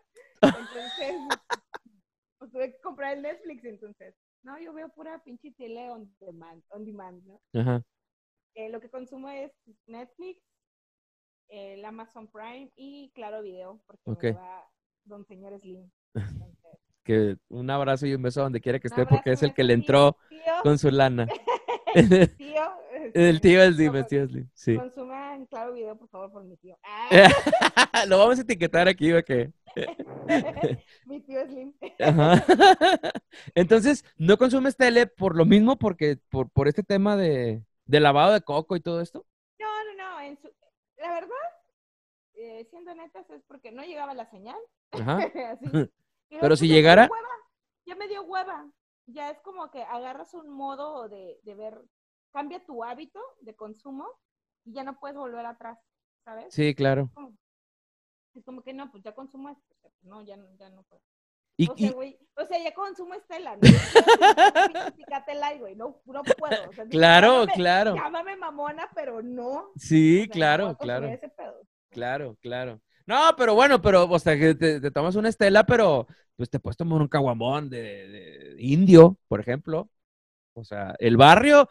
Entonces, pues tuve que comprar el Netflix, entonces. No, yo veo pura pinche tele on demand, on demand ¿no? Ajá. Eh, lo que consumo es Netflix, el Amazon Prime y Claro Video, porque me va Don Señor Slim. que un abrazo y un beso donde quiera que esté, porque es el que le entró con su lana. el tío. El tío Slim, el tío Slim, sí. Consuman Claro Video, por favor, por mi tío. Lo vamos a etiquetar aquí, ¿va que? mi tío Slim. Entonces, ¿no consumes tele por lo mismo, porque por, por este tema de, de lavado de coco y todo esto? No, no, no. En su... La verdad, eh, siendo netas, es porque no llegaba la señal. Ajá. Pero si llegara... ya me dio hueva. Ya es como que agarras un modo de, de ver, cambia tu hábito de consumo y ya no puedes volver atrás, ¿sabes? Sí, claro. Es como, que no, pues ya consumo esto. Pues, no, ya, ya no puedo. Y, o, sea, güey, o sea, ya consumo Estela, ¿no? güey, no, no puedo. claro, llámame, claro. Llámame mamona, pero no. Sí, claro, claro. Claro, claro. No, pero bueno, pero, o sea, que te, tomas una estela, pero pues te puedes tomar un caguamón de, indio, por ejemplo. O sea, el barrio,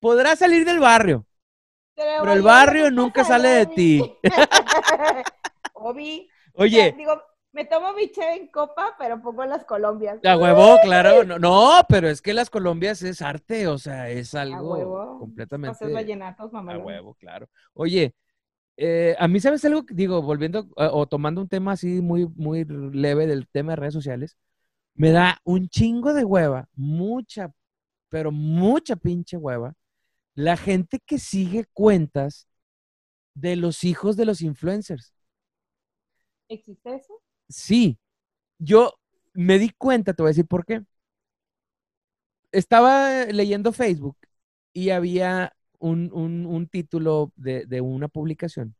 podrá salir del barrio, pero, el barrio nunca sale de ti. Obi. Oye. digo, me tomo mi che en copa, pero pongo las Colombias. A huevo, claro. No, no, pero es que las Colombias es arte, o sea, es algo completamente. vallenatos, mamá. A huevo, claro. Oye, eh, a mí, ¿sabes algo? Digo, volviendo o tomando un tema así muy, muy leve del tema de redes sociales, me da un chingo de hueva, mucha, pero mucha pinche hueva, la gente que sigue cuentas de los hijos de los influencers. ¿Existe eso? Sí, yo me di cuenta, te voy a decir por qué. Estaba leyendo Facebook y había un, título de, una publicación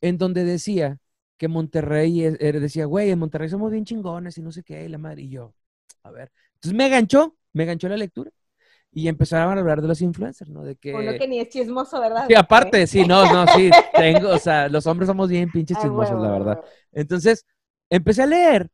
en donde decía que Monterrey, decía, güey, en Monterrey somos bien chingones y no sé qué, la madre, y yo, a ver. Entonces me ganchó, me ganchó la lectura y empezaron a hablar de los influencers, ¿no? De que... Uno que ni es chismoso, ¿verdad? Sí, aparte, sí, no, no, sí, tengo, o sea, los hombres somos bien pinches ah, chismosos, la verdad. Entonces, empecé a leer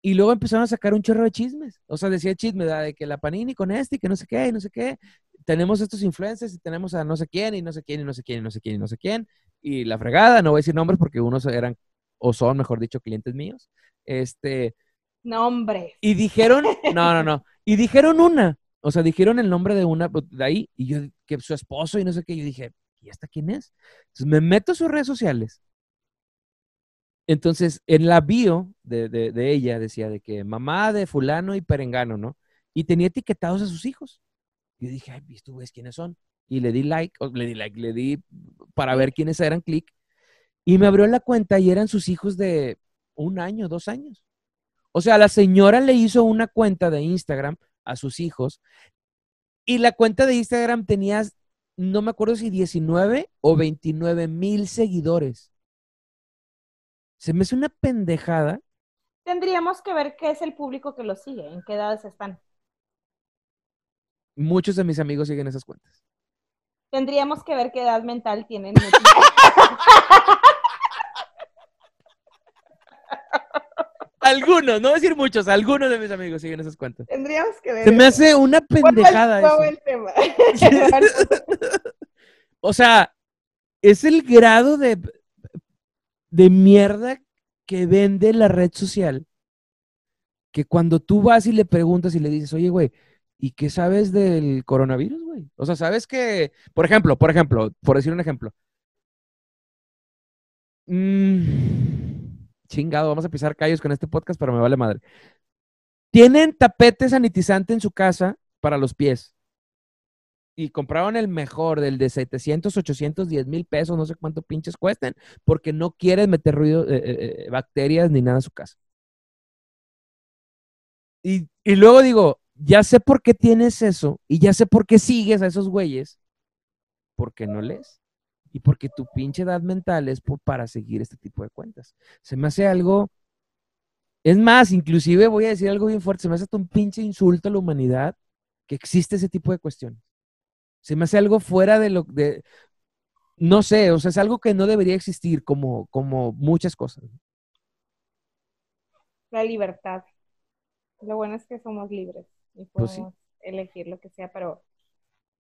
y luego empezaron a sacar un chorro de chismes. O sea, decía chisme de que la Panini con este y que no sé qué y no sé qué. Tenemos estos influencers y tenemos a no sé quién y no sé quién y no sé quién y no sé quién y no sé quién. Y la fregada, no voy a decir nombres porque unos eran, o son, mejor dicho, clientes míos. Este... Nombres. Y dijeron, no, no, no. Y dijeron una, o sea, dijeron el nombre de una pues, de ahí y yo, que su esposo y no sé qué. Yo dije, ¿y esta quién es? Entonces me meto a sus redes sociales. Entonces, en la bio de, de, ella decía de que mamá de fulano y perengano, ¿no? Y tenía etiquetados a sus hijos. Yo dije, ay, ¿tú ves quiénes son? Y le di like, le di like, le di para ver quiénes eran, clic. Y me abrió la cuenta y eran sus hijos de un año, dos años. O sea, la señora le hizo una cuenta de Instagram a sus hijos. Y la cuenta de Instagram tenía, no me acuerdo si 19 o 29 mil seguidores. Se me hace una pendejada. Tendríamos que ver qué es el público que lo sigue, en qué edades están. Muchos de mis amigos siguen esas cuentas. Tendríamos que ver qué edad mental tienen. Algunos, no decir muchos, algunos de mis amigos siguen esas cuentas. Tendríamos que ver. Se me hace una pendejada eso. El tema? o sea, es el grado de, de mierda que vende la red social. Que cuando tú vas y le preguntas y le dices, oye, güey, ¿y qué sabes del coronavirus, güey? O sea, sabes que, por ejemplo, por ejemplo, por decir un ejemplo. Mmm chingado, vamos a pisar callos con este podcast, pero me vale madre. Tienen tapete sanitizante en su casa para los pies. Y compraron el mejor, del de 700, 800, 10 mil pesos, no sé cuánto pinches cuesten, porque no quieren meter ruido, eh, eh, eh, bacterias ni nada a su casa. Y, y luego digo, ya sé por qué tienes eso y ya sé por qué sigues a esos güeyes. porque no lees y porque tu pinche edad mental es para seguir este tipo de cuentas. Se me hace algo, es más, inclusive voy a decir algo bien fuerte, se me hace hasta un pinche insulto a la humanidad que existe ese tipo de cuestiones. Se me hace algo fuera de lo de, no sé, o sea, es algo que no debería existir como, como muchas cosas. La libertad. Lo bueno es que somos libres y pues podemos elegir lo que sea, pero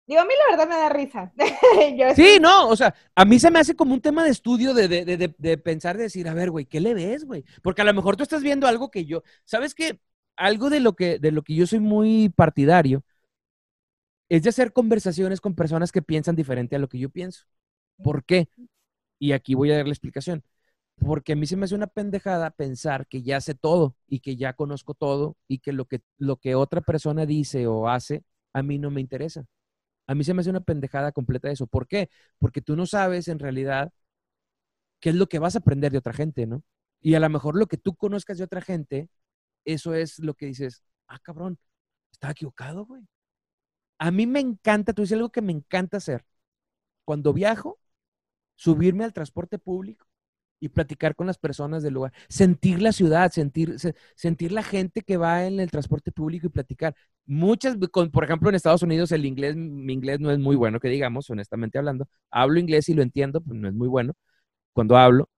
Digo, a mí la verdad me da risa. sí, no, o sea, a mí se me hace como un tema de estudio de, de, de, de pensar, de decir, a ver, güey, ¿qué le ves, güey? Porque a lo mejor tú estás viendo algo que yo, ¿sabes qué? Algo de lo que, de lo que yo soy muy partidario es de hacer conversaciones con personas que piensan diferente a lo que yo pienso. ¿Por qué? Y aquí voy a dar la explicación. Porque a mí se me hace una pendejada pensar que ya sé todo y que ya conozco todo y que lo que, lo que otra persona dice o hace a mí no me interesa. A mí se me hace una pendejada completa eso. ¿Por qué? Porque tú no sabes en realidad qué es lo que vas a aprender de otra gente, ¿no? Y a lo mejor lo que tú conozcas de otra gente, eso es lo que dices, ah, cabrón, estaba equivocado, güey. A mí me encanta, tú dices algo que me encanta hacer. Cuando viajo, subirme al transporte público y platicar con las personas del lugar, sentir la ciudad, sentir, sentir la gente que va en el transporte público y platicar. Muchas, por ejemplo, en Estados Unidos el inglés, mi inglés no es muy bueno, que digamos, honestamente hablando. Hablo inglés y lo entiendo, pero no es muy bueno cuando hablo.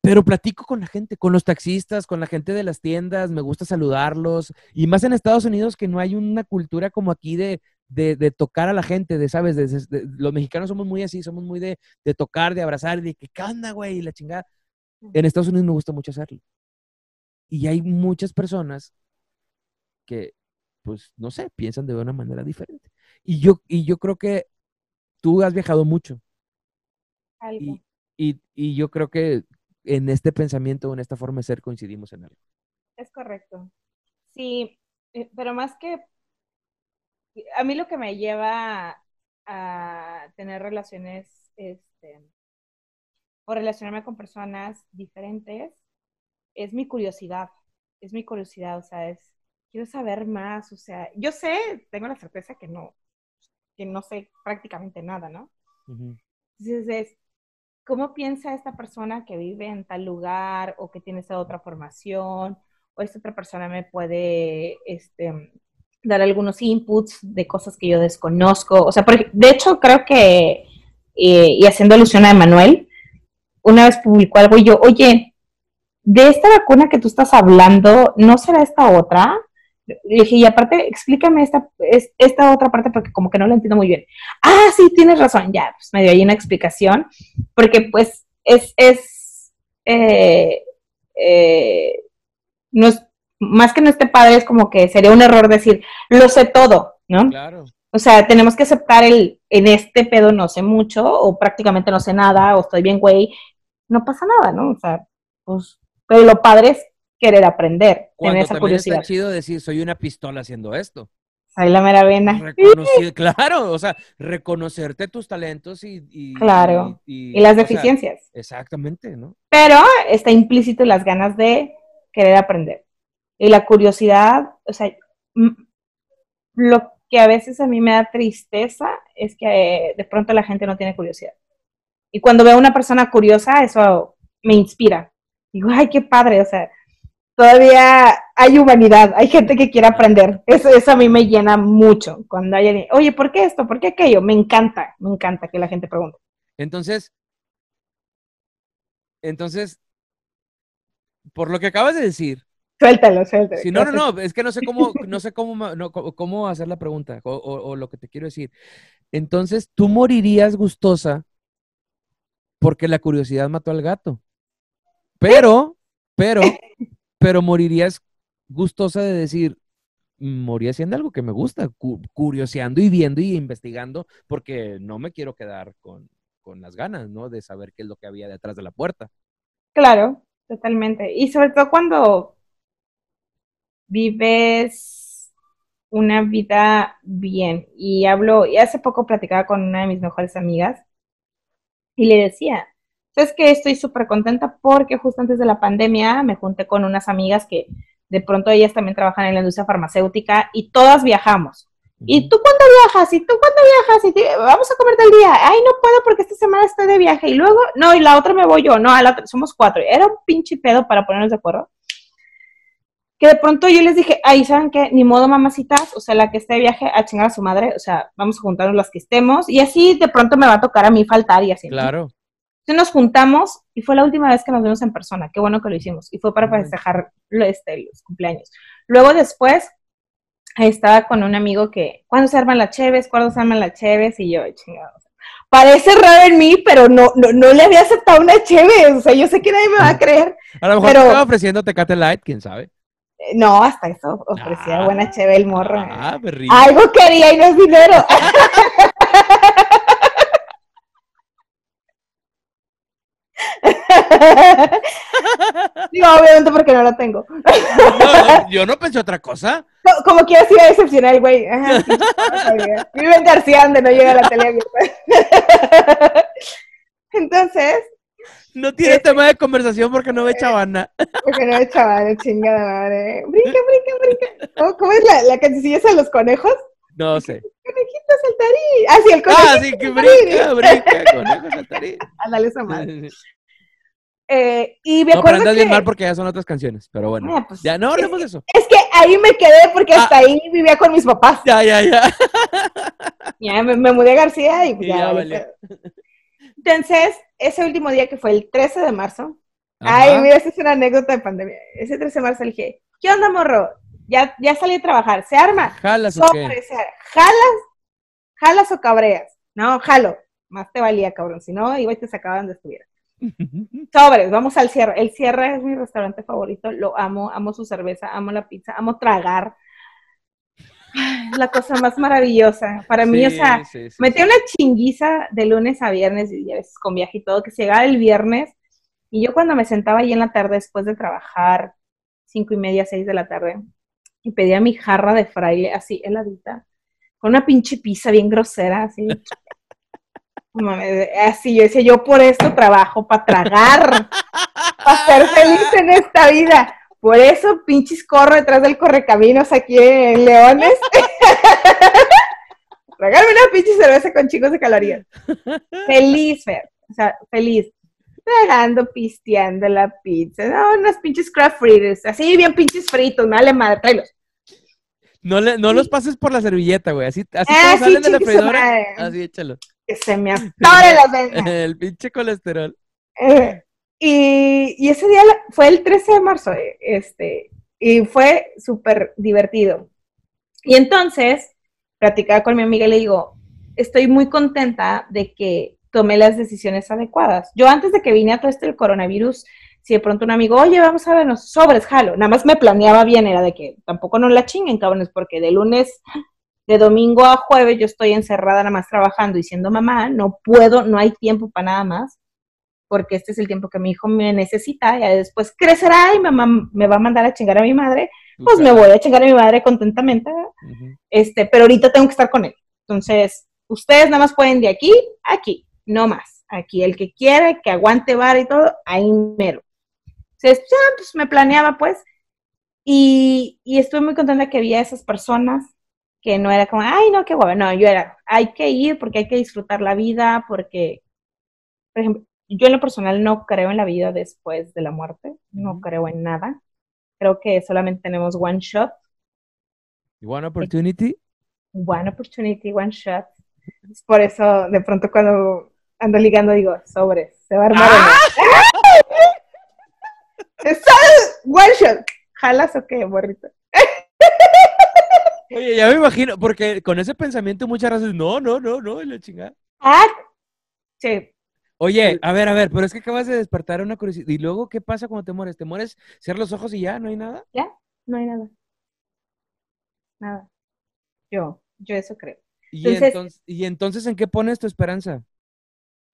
Pero platico con la gente, con los taxistas, con la gente de las tiendas, me gusta saludarlos. Y más en Estados Unidos que no hay una cultura como aquí de, de, tocar a la gente, de, ¿sabes? los mexicanos somos muy así, somos muy de, tocar, de abrazar, de que, ¿qué onda, güey? Y la chingada. En Estados Unidos me gusta mucho hacerlo. Y hay muchas personas que, pues, no sé, piensan de una manera diferente. Y yo, y yo creo que tú has viajado mucho. Y, y, y, yo creo que en este pensamiento, en esta forma de ser, coincidimos en algo. Es correcto. Sí, eh, pero más que a mí lo que me lleva a tener relaciones, este, o relacionarme con personas diferentes, es mi curiosidad, es mi curiosidad, o sea, es, quiero saber más, o sea, yo sé, tengo la certeza que no, que no sé prácticamente nada, ¿no? Entonces es, ¿cómo piensa esta persona que vive en tal lugar o que tiene esa otra formación? O esta otra persona me puede, este, dar algunos inputs de cosas que yo desconozco. O sea, de hecho, creo que, eh, y haciendo alusión a Emanuel, una vez publicó algo y yo, oye, de esta vacuna que tú estás hablando, ¿no será esta otra? Le dije, y aparte, explícame esta, esta otra parte porque como que no lo entiendo muy bien. Ah, sí, tienes razón, ya, pues me dio ahí una explicación, porque pues es, es, eh, eh, no es más que no esté padre, es como que sería un error decir, lo sé todo, ¿no? Claro. O sea, tenemos que aceptar el, en este pedo no sé mucho, o prácticamente no sé nada, o estoy bien, güey, no pasa nada, ¿no? O sea, pues, pero lo padre es querer aprender, Cuando tener esa curiosidad. Está chido decir, soy una pistola haciendo esto. Soy la mera vena. claro, o sea, reconocerte tus talentos y... claro, y, las deficiencias. exactamente, ¿no? Pero está implícito las ganas de querer aprender. Y la curiosidad, o sea, lo que a veces a mí me da tristeza es que eh, de pronto la gente no tiene curiosidad. Y cuando veo a una persona curiosa, eso me inspira. Digo, ay, qué padre, o sea, todavía hay humanidad, hay gente que quiere aprender. Eso, eso a mí me llena mucho. Cuando hay oye, ¿por qué esto? ¿Por qué aquello? Me encanta, me encanta que la gente pregunte. Entonces, entonces, por lo que acabas de decir, Suéltalo, suéltalo. no, no, no, es que no sé cómo, no sé cómo, no, cómo hacer la pregunta o, o, lo que te quiero decir. Entonces, tú morirías gustosa porque la curiosidad mató al gato. Pero, pero, pero morirías gustosa de decir, morí haciendo algo que me gusta, curioseando y viendo y investigando, porque no me quiero quedar con, con las ganas, ¿no? De saber qué es lo que había detrás de la puerta. Claro, totalmente. Y sobre todo cuando vives una vida bien. Y hablo, y hace poco platicaba con una de mis mejores amigas y le decía, es que estoy súper contenta porque justo antes de la pandemia me junté con unas amigas que de pronto ellas también trabajan en la industria farmacéutica y todas viajamos. ¿Y tú cuándo viajas? ¿Y tú cuándo viajas? ¿Y vamos a comer el día. Ay, no puedo porque esta semana estoy de viaje. Y luego, no, y la otra me voy yo. No, a la otra, somos cuatro. Era un pinche pedo para ponernos de acuerdo. Que de pronto yo les dije, ay, ¿saben qué? Ni modo, mamacitas. O sea, la que esté de viaje a chingar a su madre. O sea, vamos a juntarnos las que estemos. Y así de pronto me va a tocar a mí faltar y así. Claro. Entonces nos juntamos y fue la última vez que nos vimos en persona. Qué bueno que lo hicimos. Y fue para festejar este, los cumpleaños. Luego después estaba con un amigo que, ¿cuándo se arman las cheves? ¿Cuándo se arman las cheves? Y yo, chingados. Parece raro en mí, pero no, no, no le había aceptado una cheve. O sea, yo sé que nadie me va a creer. A lo mejor pero... estaba ofreciendo Tecate Light, quién sabe. No, hasta eso ofrecía Ah. buena cheve el morro. Ah, berrillo. Algo quería y no es dinero. Digo, obviamente porque no lo tengo. No, no, yo no pensé otra cosa. Co- Como que así a decepcionar el güey. Ajá, pinche porra, Vive en García donde no llega la tele abierta. Entonces, No tiene Este- tema de conversación porque no ve chavana. porque no es chaval, chingada madre. Brinca, brinca, brinca. ¿Cómo, cómo es la, la esa de los conejos? No sé. Conejito saltarín. Ah, sí, el conejito Ah, sí, que brinca, brinca, conejo saltarín. Ándale esa madre. Eh, y me No, pero acuerdo andas que... bien mal porque ya son otras canciones. Pero bueno. Mira, pues, Ya, no hablemos de eso. Es que ahí me quedé porque Ah. hasta ahí vivía con mis papás. Ya, ya, ya. Ya me, me mudé a García y pues Y ya, ya vale pedo. Entonces, ese último día que fue el 13 de marzo, Ajá. ay, mira, esta es una anécdota de pandemia. Ese 13 de marzo le dije, ¿qué onda, morro? Ya, ya salí a trabajar, ¿se arma? ¿Jalas o qué? ¿Jalas? ¿Jalas o cabreas? No, jalo. Más te valía, cabrón. Si no, iba y te sacaban donde estuviera. Sobres, vamos al cierre. El cierre es mi restaurante favorito, lo amo, amo su cerveza, amo la pizza, amo tragar. La cosa más maravillosa. Para mí, o sea, sí, sí, metí una chinguiza de lunes a viernes y a veces con viaje y todo, que se llegaba el viernes y yo cuando me sentaba ahí en la tarde después de trabajar, cinco y media, seis de la tarde, y pedía mi jarra de fraile así heladita, con una pinche pizza bien grosera, así. Así, yo decía, yo por esto trabajo, para tragar, para ser feliz en esta vida. Por eso, pinches corro detrás del correcaminos aquí en Leones. Tragarme una pinche cerveza con chicos de calorías. Feliz, Fer. O sea, feliz. Tragando, pisteando la pizza. No, unas pinches craft fritters. Así bien pinches fritos, me vale madre, tráelos. No, le, no los pases por la servilleta, güey. Así, así Ah, sí, salen de la freidora, así échalo. Que se me atoren las venas. El pinche colesterol. Eh, y, ese día fue el 13 de marzo, eh, este, y fue súper divertido. Y entonces, platicaba con mi amiga y le digo, estoy muy contenta de que tomé las decisiones adecuadas. Yo antes de que vine a todo esto del coronavirus, si de pronto un amigo, oye, vamos a vernos, sobres, jalo. Nada más me planeaba bien, era de que tampoco no la chinguen, cabrones, porque de lunes, de domingo a jueves yo estoy encerrada nada más trabajando y siendo mamá, no puedo, no hay tiempo para nada más porque este es el tiempo que mi hijo me necesita, ya después crecerá y mamá me va a mandar a chingar a mi madre, pues me voy a chingar a mi madre contentamente, este, pero ahorita tengo que estar con él. Entonces, ustedes nada más pueden de aquí a aquí, no más. Aquí el que quiera, que aguante vara y todo, ahí mero. Entonces, ya, pues me planeaba pues, y, y estuve muy contenta que había esas personas que no era como, ay, no, qué guapa, no, yo era, hay que ir porque hay que disfrutar la vida, porque, por ejemplo, yo en lo personal no creo en la vida después de la muerte, no creo en nada. Creo que solamente tenemos one shot, One opportunity. one opportunity, one shot. Es por eso, de pronto, cuando ando ligando, digo, sobre, se va a armar. ¡Está! One shot. ¿Jalas o qué, borrito? Oye, ya me imagino, porque con ese pensamiento muchas veces, no, no, no, no, y la chingada. Ah, sí. Oye, a ver, a ver, pero es que acabas de despertar una curiosidad. ¿Y luego qué pasa cuando te mueres? ¿Te mueres, cierras los ojos y ya, no hay nada? ¿Ya? No hay nada. Nada. Yo, yo eso creo. ¿Y, Entonces- entonces, ¿Y entonces en qué pones tu esperanza?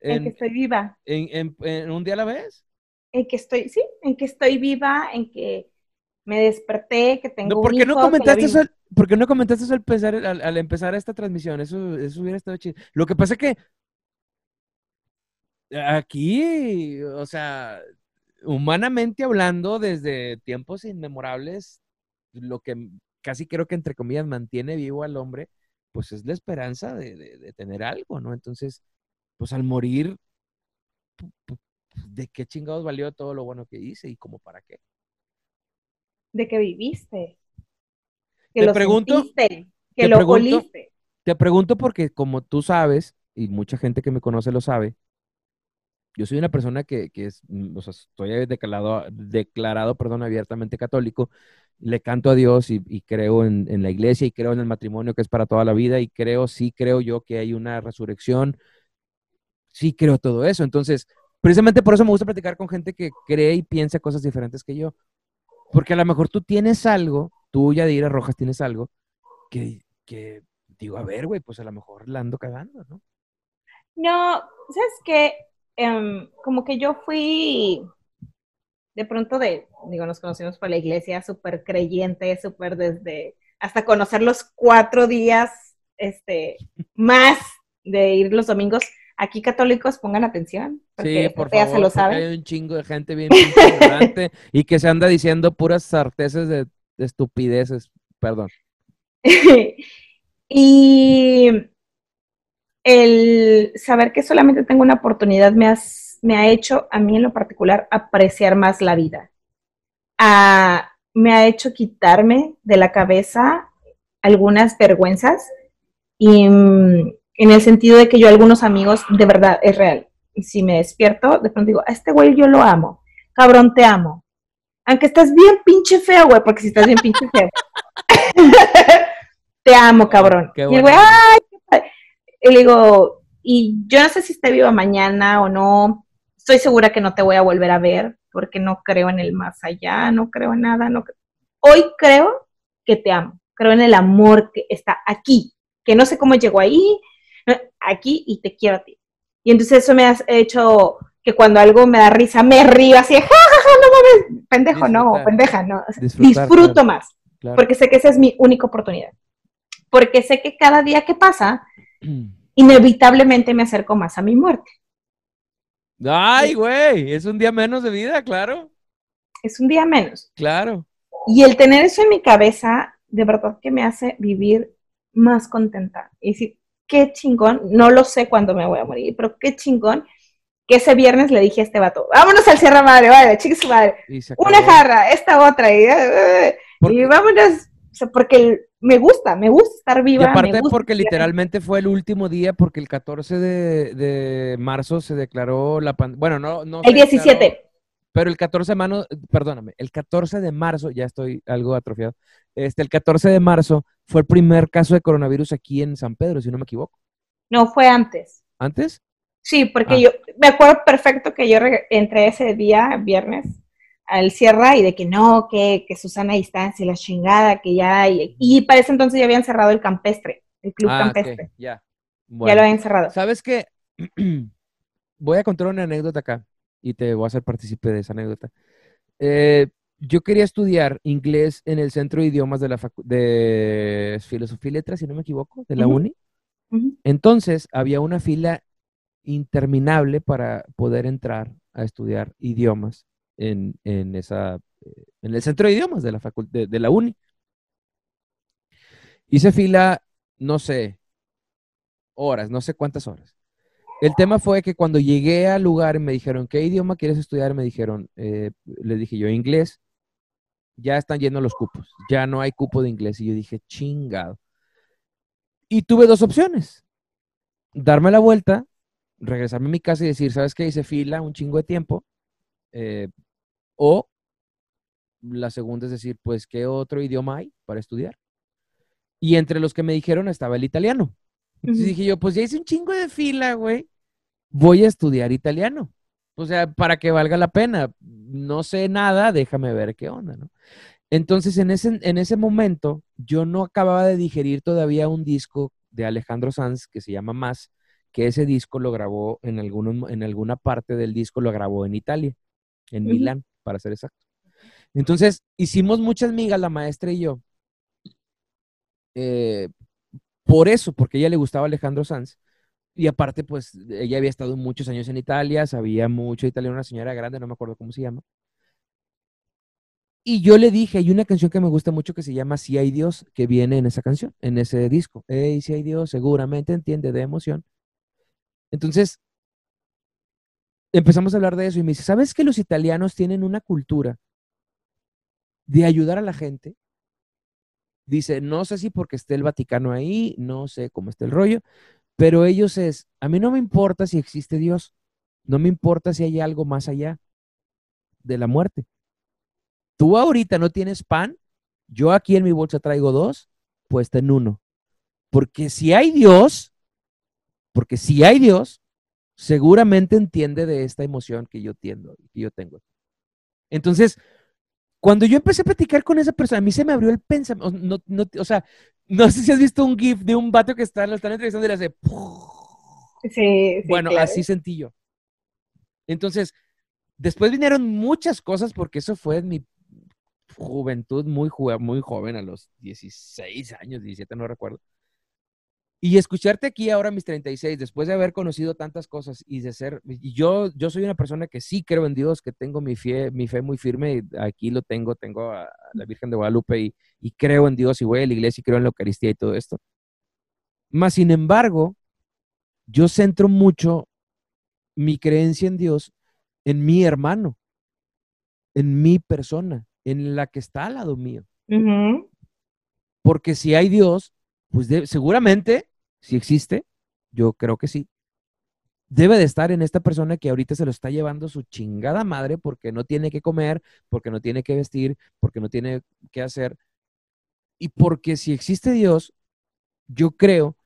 En, que ¿En, estoy viva. en, en- en un día a la vez? En que estoy, sí, en que estoy viva, en que me desperté, que tengo No, ¿por qué no hijo, comentaste eso al, por qué no comentaste eso al empezar, al, al empezar esta transmisión? Eso, eso hubiera estado chido. Lo que pasa es que aquí, o sea, humanamente hablando, desde tiempos inmemorables, lo que casi creo que entre comillas mantiene vivo al hombre pues es la esperanza de, tener algo, ¿no? Entonces, pues al morir, ¿de qué chingados valió todo lo bueno que hice y como para qué? De que viviste. Que te pregunto, que lo pregunto, Te pregunto porque como tú sabes, y mucha gente que me conoce lo sabe, yo soy una persona que, es, mm, o sea, estoy declarado, declarado perdón, abiertamente católico, le canto a Dios y, creo en, la iglesia y creo en el matrimonio que es para toda la vida y creo, sí creo yo que hay una resurrección, sí creo todo eso. Entonces, precisamente por eso me gusta platicar con gente que cree y piensa cosas diferentes que yo. Porque a lo mejor tú tienes algo, tú, Yadira Rojas, tienes algo que, que digo, a ver, güey, pues a lo mejor la ando cagando, ¿no? No, ¿sabes qué? Em, como que yo fui de pronto de, digo, nos conocimos por la iglesia, súper creyente, súper desde, hasta conocer los cuatro días, este, más de ir los domingos. Aquí católicos pongan atención. Porque sí, por favor, se lo sabe. hay un chingo de gente bien importante y que se anda diciendo puras sarteces de, de estupideces, perdón. y el saber que solamente tengo una oportunidad me, me ha hecho, a mí en lo particular, apreciar más la vida. Ah, me ha hecho quitarme de la cabeza algunas vergüenzas y mm, en el sentido de que yo algunos amigos, de verdad, es real. Y si me despierto, de pronto digo, a este güey yo lo amo. Cabrón, te amo. Aunque estás bien pinche feo, güey, porque si estás bien pinche feo. te amo, cabrón. y el güey, ay, y le digo, y yo no sé si esté viva mañana o no, estoy segura que no te voy a volver a ver porque no creo en el más allá, no creo en nada, no Hoy creo que te amo, creo en el amor que está aquí, que no sé cómo llegó ahí, aquí y te quiero a ti. Y entonces eso me ha hecho que cuando algo me da risa me río así, ja, ja, ja, no mames, pendejo, no, pendeja, no. Disfruto más, porque sé que esa es mi única oportunidad. Porque sé que cada día que pasa, inevitablemente me acerco más a mi muerte. Ay, güey, es un día menos de vida, claro. Es un día menos. Claro. Y el tener eso en mi cabeza, de verdad que me hace vivir más contenta. Y decir, qué chingón, no lo sé cuándo me voy a morir, pero qué chingón que ese viernes le dije a este vato, vámonos al Sierra Madre, vale, chica su madre. Una jarra, esta otra, y, y vámonos, porque me gusta, me gusta estar viva. Y aparte porque literalmente fue el último día, porque el 14 de, marzo se declaró la pandemia. Bueno, no, no. El 17. pero el 14 de marzo, perdóname, el 14 de marzo, ya estoy algo atrofiado, este, el 14 de marzo fue el primer caso de coronavirus aquí en San Pedro, si no me equivoco. No, fue antes. ¿Antes? Sí, porque ah. yo me acuerdo perfecto que yo entré ese día, viernes, al Sierra y de que no, que, que Susana distancia y la chingada, que ya hay. Y para ese entonces ya habían cerrado el campestre, el club ah, campestre. ya. Ya lo habían cerrado. ¿Sabes qué? voy a contar una anécdota acá y te voy a hacer partícipe de esa anécdota. Eh, yo quería estudiar inglés en el Centro de Idiomas de la de Filosofía y Letras, si no me equivoco, de la UNI. Entonces había una fila interminable para poder entrar a estudiar idiomas en, esa, eh, en el centro de idiomas de la, facultad, de, la uni. Hice fila, no sé, horas, no sé cuántas horas. El tema fue que cuando llegué al lugar y me dijeron, ¿qué idioma quieres estudiar? Me dijeron, eh, le dije yo, inglés. Ya están llenos los cupos, ya no hay cupo de inglés. Y yo dije, chingado. Y tuve dos opciones. Darme la vuelta, regresarme a mi casa y decir, ¿sabes qué? Hice fila un chingo de tiempo. Eh, o la segunda es decir, pues, ¿qué otro idioma hay para estudiar? Y entre los que me dijeron estaba el italiano. Entonces dije yo, pues ya hice un chingo de fila, güey. Voy a estudiar italiano. O sea, para que valga la pena. No sé nada, déjame ver qué onda, ¿no? Entonces, en ese, en ese momento, yo no acababa de digerir todavía un disco de Alejandro Sanz que se llama Más, que ese disco lo grabó en, en alguna parte del disco, lo grabó en Italia, en Milán para ser exacto. Entonces, hicimos muchas migas, la maestra y yo. Eh, por eso, porque a ella le gustaba Alejandro Sanz. Y aparte, pues, ella había estado muchos años en Italia, sabía mucho italiano, una señora grande, no me acuerdo cómo se llama. Y yo le dije, hay una canción que me gusta mucho que se llama Si hay Dios, que viene en esa canción, en ese disco. Si hay Dios, seguramente entiende de emoción. Entonces, empezamos a hablar de eso y me dice, ¿sabes que los italianos tienen una cultura de ayudar a la gente? Dice, no sé si porque esté el Vaticano ahí, no sé cómo está el rollo, pero ellos es, a mí no me importa si existe Dios, no me importa si hay algo más allá de la muerte. Tú ahorita no tienes pan, yo aquí en mi bolsa traigo dos, pues ten uno. Porque si hay Dios, porque si hay Dios, seguramente entiende de esta emoción que yo, tiendo, que yo tengo. Entonces, cuando yo empecé a platicar con esa persona, a mí se me abrió el pensamiento. o sea, no sé si has visto un GIF de un vato que está, lo están entrevistando y le hace. Sí, sí, bueno, así sentí yo. Entonces, después vinieron muchas cosas porque eso fue en mi juventud muy, muy joven, a los 16 años, 17, no recuerdo. Y escucharte aquí ahora mis 36, después de haber conocido tantas cosas y de ser, y yo, yo soy una persona que sí creo en Dios, que tengo mi fe, mi fe muy firme, aquí lo tengo, tengo a la Virgen de Guadalupe y, y creo en Dios y voy a la iglesia y creo en la Eucaristía y todo esto. Más sin embargo, yo centro mucho mi creencia en Dios en mi hermano, en mi persona, en la que está al lado mío. Porque si hay Dios, pues seguramente, si existe, yo creo que sí, debe de estar en esta persona que ahorita se lo está llevando su chingada madre porque no tiene que comer, porque no tiene que vestir, porque no tiene que hacer. Y porque si existe Dios, yo creo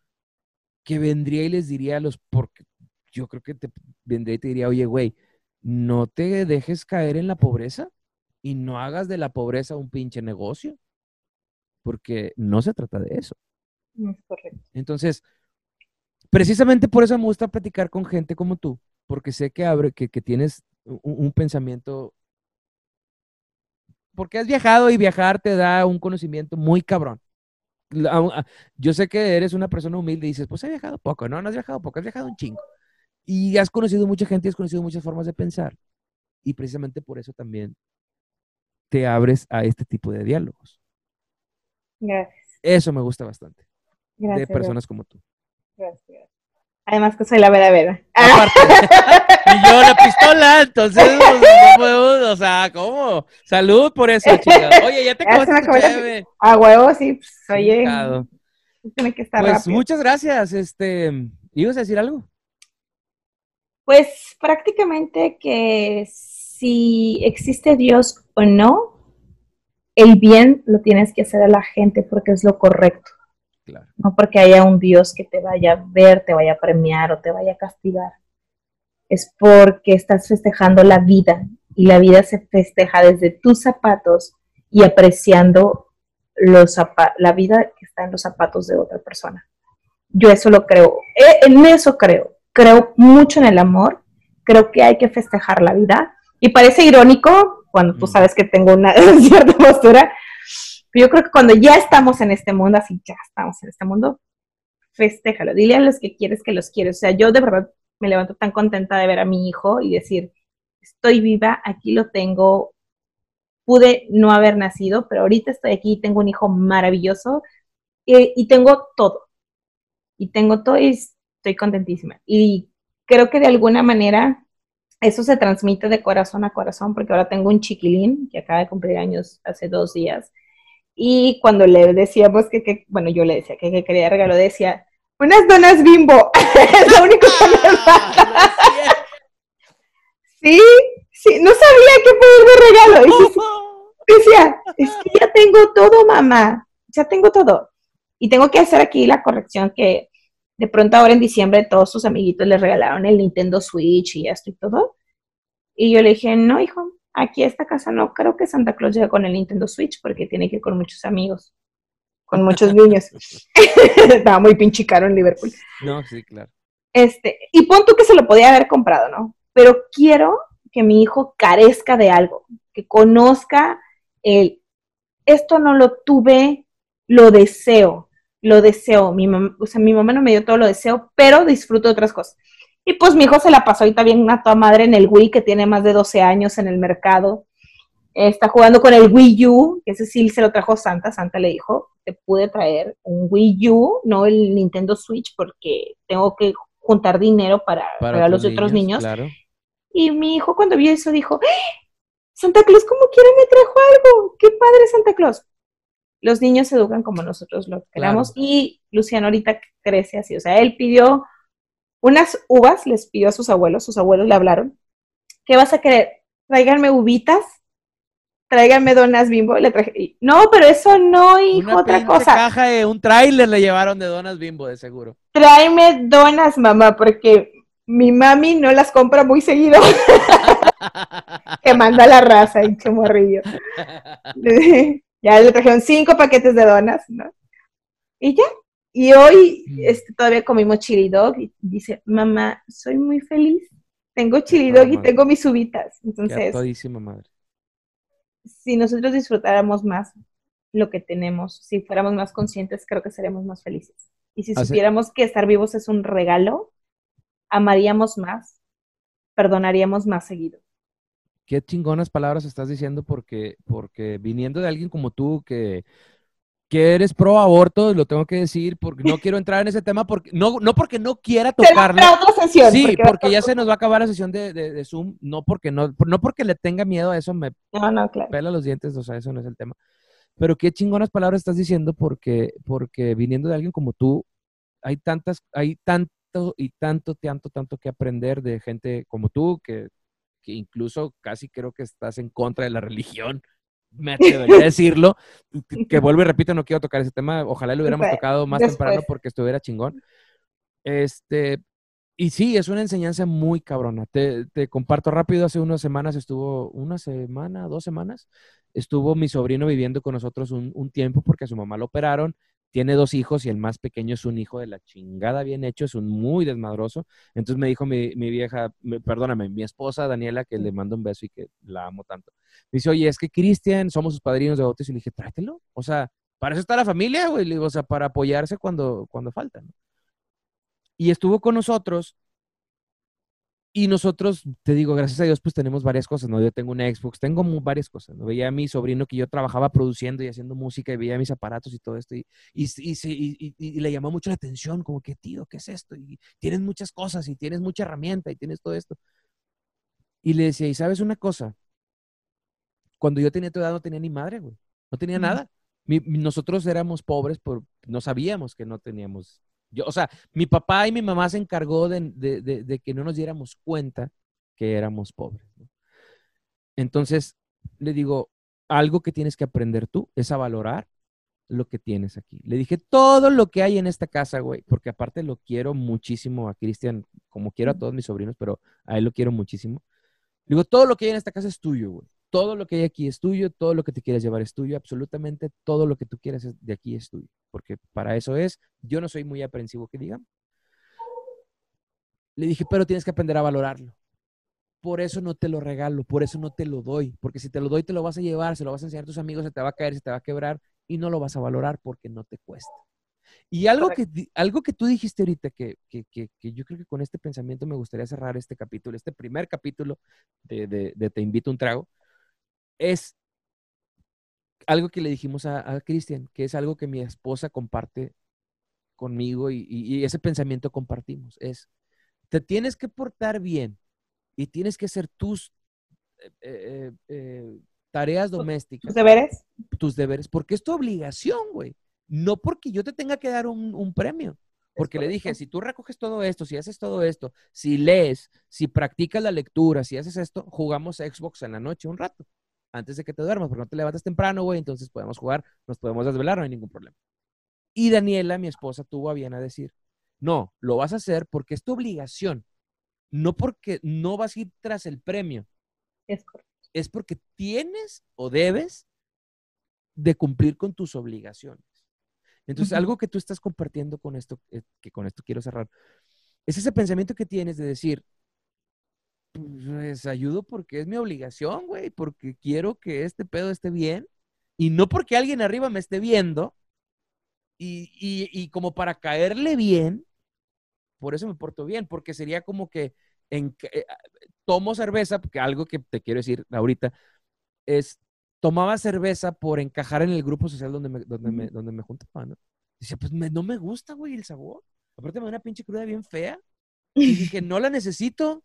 que vendría y les diría a los, porque yo creo que te vendría y te diría, oye, güey, no te dejes caer en la pobreza y no hagas de la pobreza un pinche negocio, porque no se trata de eso. Es correcto. Entonces, precisamente por eso me gusta platicar con gente como tú, porque sé que, abre, que, tienes un, pensamiento, porque has viajado y viajar te da un conocimiento muy cabrón. Yo sé que eres una persona humilde y dices, pues he viajado poco, no, no has viajado poco, has viajado un chingo. Y has conocido mucha gente y has conocido muchas formas de pensar. Y precisamente por eso también te abres a este tipo de diálogos. Gracias. Eso me gusta bastante de personas como tú. Gracias. Además que soy la vera vera. Aparte. y yo la pistola, entonces pues, o sea, ¿cómo? Salud por eso, chica. Oye, ya te acabas A huevo, sí, pues, oye. Tiene que estar pues muchas gracias. Este, ¿ibas a decir algo? Pues prácticamente que si existe Dios o no, el bien lo tienes que hacer a la gente porque es lo correcto. No porque haya un Dios que te vaya a ver, te vaya a premiar o te vaya a castigar. Es porque estás festejando la vida y la vida se festeja desde tus zapatos y apreciando los la vida que está en los zapatos de otra persona. Yo eso lo creo. E, en eso creo. Creo mucho en el amor. Creo que hay que festejar la vida. Y parece irónico cuando tú mm. sabes que tengo una cierta postura, yo creo que cuando ya estamos en este mundo, así ya estamos en este mundo, festéjalo, dile a los que quieres que los quieres. O sea, yo de verdad me levanto tan contenta de ver a mi hijo y decir, estoy viva, aquí lo tengo, pude no haber nacido, pero ahorita estoy aquí, tengo un hijo maravilloso y, y tengo todo. Y tengo todo y estoy contentísima. Y creo que de alguna manera eso se transmite de corazón a corazón, porque ahora tengo un chiquilín que acaba de cumplir años hace dos días y cuando le decíamos que, bueno, yo le decía que, quería regalo, decía, unas donas bimbo, es lo único que me ah, falta. sí, sí, no sabía qué pedirme regalo. Y decía, es que ya tengo todo, mamá, ya tengo todo. Y tengo que hacer aquí la corrección que de pronto ahora en diciembre todos sus amiguitos le regalaron el Nintendo Switch y esto y todo. Y yo le dije, no, hijo, Aquí a esta casa no creo que Santa Claus llegue con el Nintendo Switch porque tiene que ir con muchos amigos, con muchos niños. Estaba muy pinche caro en Liverpool. No, sí, claro. Este, y pon tú que se lo podía haber comprado, ¿no? Pero quiero que mi hijo carezca de algo, que conozca el, esto no lo tuve, lo deseo, lo deseo. Mi o sea, mi mamá no me dio todo lo deseo, pero disfruto de otras cosas. Y pues mi hijo se la pasó ahorita bien una toda madre en el Wii, que tiene más de 12 años en el mercado. Está jugando con el Wii U, que ese sí se lo trajo Santa. Santa le dijo, te pude traer un Wii U, no el Nintendo Switch, porque tengo que juntar dinero para, para, los otros niños. Y mi hijo cuando vio eso dijo, ¡Eh! Santa Claus como quiera me trajo algo, qué padre Santa Claus. Los niños se educan como nosotros lo queramos y Luciano ahorita crece así, o sea, él pidió unas uvas, les pidió a sus abuelos, sus abuelos le hablaron, ¿qué vas a querer? Tráiganme uvitas, tráiganme donas bimbo. Le traje, no, pero eso no, hijo, otra cosa. caja de un tráiler le llevaron de donas bimbo, de seguro. Tráeme donas, mamá, porque mi mami no las compra muy seguido. que manda la raza, hinche morrillo. ya le trajeron cinco paquetes de donas, ¿no? Y ya. Y hoy mm. este, todavía comimos chili dog y dice, mamá, soy muy feliz. Tengo chili dog y tengo mis subitas. Entonces, madre. si nosotros disfrutáramos más lo que tenemos, si fuéramos más conscientes, creo que seríamos más felices. Y si supiéramos que estar vivos es un regalo, amaríamos más, perdonaríamos más seguido. Qué chingonas palabras estás diciendo porque, porque viniendo de alguien como tú que, que eres pro aborto, lo tengo que decir, porque no quiero entrar en ese tema, porque no, no porque no quiera tocarlo. Otra sesión, sí, porque, ya se nos va a acabar la sesión de, de, Zoom, no porque no, no porque le tenga miedo a eso, me pela los dientes, o sea, eso no es el tema. Pero qué chingonas palabras estás diciendo porque, porque viniendo de alguien como tú, hay tantas, hay tan, y tanto, tanto, tanto que aprender de gente como tú, que, incluso casi creo que estás en contra de la religión, me atrevería a decirlo, que vuelvo y repito, no quiero tocar ese tema, ojalá lo hubiéramos tocado más temprano porque estuviera chingón. Este, y sí, es una enseñanza muy cabrona. Te, te, comparto rápido, hace unas semanas estuvo, una semana, dos semanas, estuvo mi sobrino viviendo con nosotros un, un tiempo porque a su mamá lo operaron tiene dos hijos y el más pequeño es un hijo de la chingada bien hecho, es un muy desmadroso. Entonces me dijo mi, vieja, perdóname, mi esposa Daniela, que le mando un beso y que la amo tanto. Me dice, oye, es que Cristian, somos sus padrinos de bautismo. Y le dije, tráetelo. O sea, para eso está la familia, güey. O sea, para apoyarse cuando, cuando falta. Y estuvo con nosotros y nosotros, te digo, gracias a Dios, pues tenemos varias cosas, ¿no? Yo tengo una Xbox, tengo varias cosas, ¿no? Veía a mi sobrino que yo trabajaba produciendo y haciendo música y veía mis aparatos y todo esto y, y, y, le llamó mucho la atención, como que, tío, ¿qué es esto? Y tienes muchas cosas y tienes mucha herramienta y tienes todo esto. Y le decía, ¿y sabes una cosa? Cuando yo tenía tu edad no tenía ni madre, güey. No tenía nada. nosotros éramos pobres, por, no sabíamos que no teníamos yo, o sea, mi papá y mi mamá se encargó de, que no nos diéramos cuenta que éramos pobres. Entonces, le digo, algo que tienes que aprender tú es a valorar lo que tienes aquí. Le dije, todo lo que hay en esta casa, güey, porque aparte lo quiero muchísimo a Cristian, como quiero a todos mis sobrinos, pero a él lo quiero muchísimo. Le digo, todo lo que hay en esta casa es tuyo, güey. Todo lo que hay aquí es tuyo, todo lo que te quieras llevar es tuyo, absolutamente todo lo que tú quieras de aquí es tuyo porque para eso es. Yo no soy muy aprensivo, que digan. Le dije, pero tienes que aprender a valorarlo. Por eso no te lo regalo, por eso no te lo doy, porque si te lo doy te lo vas a llevar, se lo vas a enseñar a tus amigos, se te va a caer, se te va a quebrar y no lo vas a valorar porque no te cuesta. Y algo que, algo que tú dijiste ahorita, que, que, que, yo creo que con este pensamiento me gustaría cerrar este capítulo, este primer capítulo de, de Te invito a un trago, es algo que le dijimos a, Cristian, que es algo que mi esposa comparte conmigo y, ese pensamiento compartimos, es, te tienes que portar bien y tienes que hacer tus eh, eh, eh, tareas domésticas. ¿Tus deberes? Tus deberes, porque es tu obligación, güey. No porque yo te tenga que dar un, premio. Porque le dije, si tú recoges todo esto, si haces todo esto, si lees, si practicas la lectura, si haces esto, jugamos Xbox en la noche un rato antes de que te duermas, porque no te levantas temprano, güey, entonces podemos jugar, nos podemos desvelar, no hay ningún problema. Y Daniela, mi esposa, tuvo a bien a decir, no, lo vas a hacer porque es tu obligación, no porque no vas a ir tras el premio. Es correcto. Es porque tienes o debes de cumplir con tus obligaciones. Entonces, algo que tú estás compartiendo con esto, eh, que con esto quiero cerrar, es ese pensamiento que tienes de decir, pues ayudo porque es mi obligación, güey, porque quiero que este pedo esté bien y no porque alguien arriba me esté viendo y, como para caerle bien, por eso me porto bien, porque sería como que en, eh, tomo cerveza, porque algo que te quiero decir ahorita, es, tomaba cerveza por encajar en el grupo social donde me, donde me, donde me juntaba, ¿no? Dice, pues no me gusta, güey, el sabor. Aparte me da una pinche cruda bien fea. Y dije, no la necesito.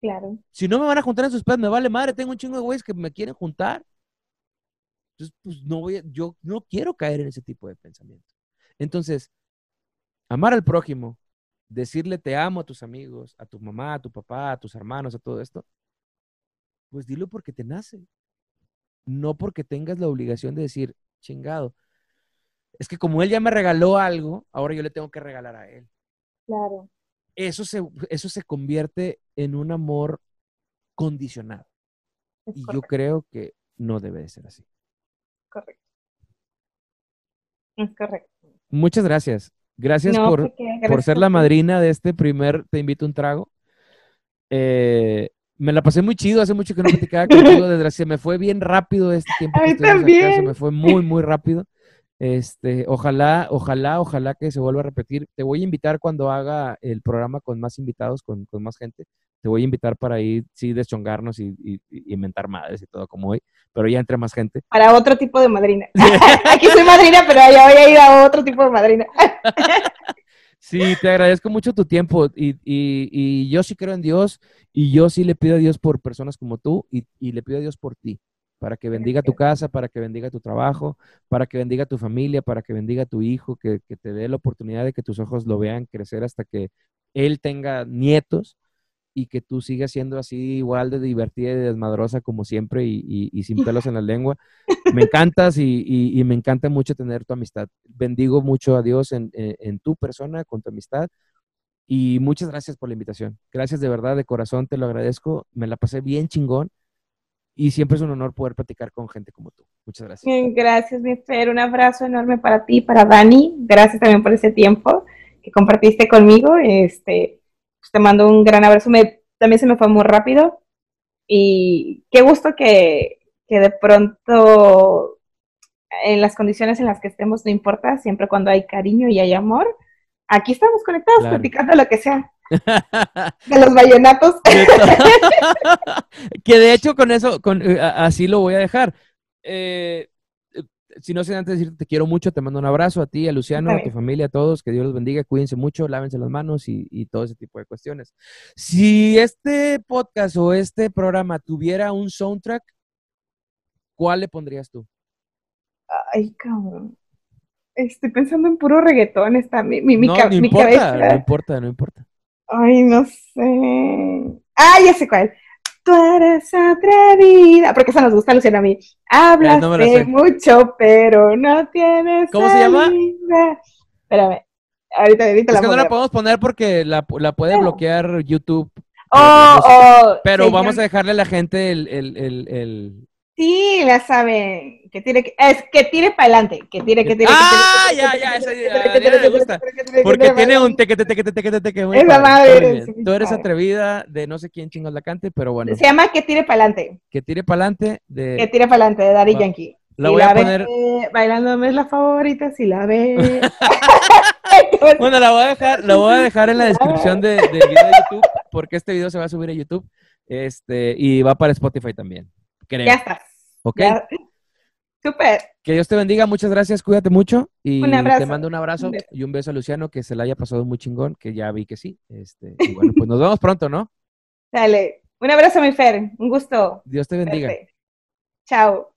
Claro. Si no me van a juntar en sus pedos, me vale madre. Tengo un chingo de güeyes que me quieren juntar. Entonces, pues no voy a, yo no quiero caer en ese tipo de pensamiento. Entonces, amar al prójimo, decirle te amo a tus amigos, a tu mamá, a tu papá, a tus hermanos, a todo esto, pues dilo porque te nace. No porque tengas la obligación de decir, chingado. Es que como él ya me regaló algo, ahora yo le tengo que regalar a él. Claro. Eso se, eso se convierte en un amor condicionado. y yo creo que no debe de ser así. Correcto. Es correcto. Muchas gracias. Gracias por, por, ser la madrina de este primer Te invito a un trago. Eh, me la pasé muy chido, hace mucho que no platicaba contigo, desde se me fue bien rápido este tiempo. A también. se me fue muy, muy rápido. Este, ojalá, ojalá, ojalá que se vuelva a repetir. Te voy a invitar cuando haga el programa con más invitados, con, con más gente. Te voy a invitar para ir, sí, deschongarnos y, y, inventar madres y todo como hoy, pero ya entre más gente. Para otro tipo de madrina. Aquí soy madrina, pero ya voy a ir a otro tipo de madrina. sí, te agradezco mucho tu tiempo y, y, yo sí creo en Dios y yo sí le pido a Dios por personas como tú y, y le pido a Dios por ti para que bendiga tu casa, para que bendiga tu trabajo, para que bendiga tu familia, para que bendiga tu hijo, que, que, te dé la oportunidad de que tus ojos lo vean crecer hasta que él tenga nietos y que tú sigas siendo así igual de divertida y desmadrosa como siempre y, sin pelos en la lengua. Me encantas y, me encanta mucho tener tu amistad. Bendigo mucho a Dios en, en tu persona, con tu amistad. Y muchas gracias por la invitación. Gracias de verdad, de corazón, te lo agradezco. Me la pasé bien chingón y siempre es un honor poder platicar con gente como tú. Muchas gracias. Gracias, mi Fer. Un abrazo enorme para ti, para Dani. Gracias también por ese tiempo que compartiste conmigo. Este, pues, te mando un gran abrazo. Me, también se me fue muy rápido. Y qué gusto que, que de pronto en las condiciones en las que estemos, no importa, siempre cuando hay cariño y hay amor, aquí estamos conectados, platicando lo que sea. De los vallenatos. que de hecho con eso, con, eh, así lo voy a dejar. Eh, eh, si no sé antes de decirte te quiero mucho, te mando un abrazo a ti, a Luciano, a tu familia, a todos, que Dios los bendiga, cuídense mucho, lávense las manos y, y, todo ese tipo de cuestiones. Si este podcast o este programa tuviera un soundtrack, ¿cuál le pondrías tú? Ay, cabrón. Estoy pensando en puro reggaetón, está mi, mi, no, no importa, No importa, no importa. Ay, no sé. Ah, ya sé cuál. Tú eres atrevida. Porque eso nos gusta, Luciana, a mí. Hablas mucho, pero no tienes. ¿Cómo se llama? Espérame. Ahorita, ahorita es que no la podemos poner porque la, la puede bloquear YouTube. Oh, oh, pero vamos a dejarle a la gente el, el, el, el... Sí, la saben. Que tire, es que tire para adelante. Que tire, que tire. Ah, ya, ya, esa me gusta. Porque tiene un teque, teque, teque, teque, teque. Esa madre. Tú eres atrevida de no sé quién chingos la cante, pero bueno. Se llama Que tire para adelante. Que tire para adelante de. Que tire para adelante de Daddy Yankee. La voy a poner. Bailándome es la favorita, si la ve. bueno, la voy a dejar, la voy a dejar en la descripción de, del video de YouTube, porque este video se va a subir a YouTube. Este, y va para Spotify también. Creo. Ya está. ¿Ok? Súper. Que Dios te bendiga, muchas gracias, cuídate mucho. Y te mando un abrazo y un beso a Luciano, que se la haya pasado muy chingón, que ya vi que sí. Este, y bueno, pues nos vemos pronto, ¿no? Dale. Un abrazo, mi Fer. Un gusto. Dios te bendiga. Chao.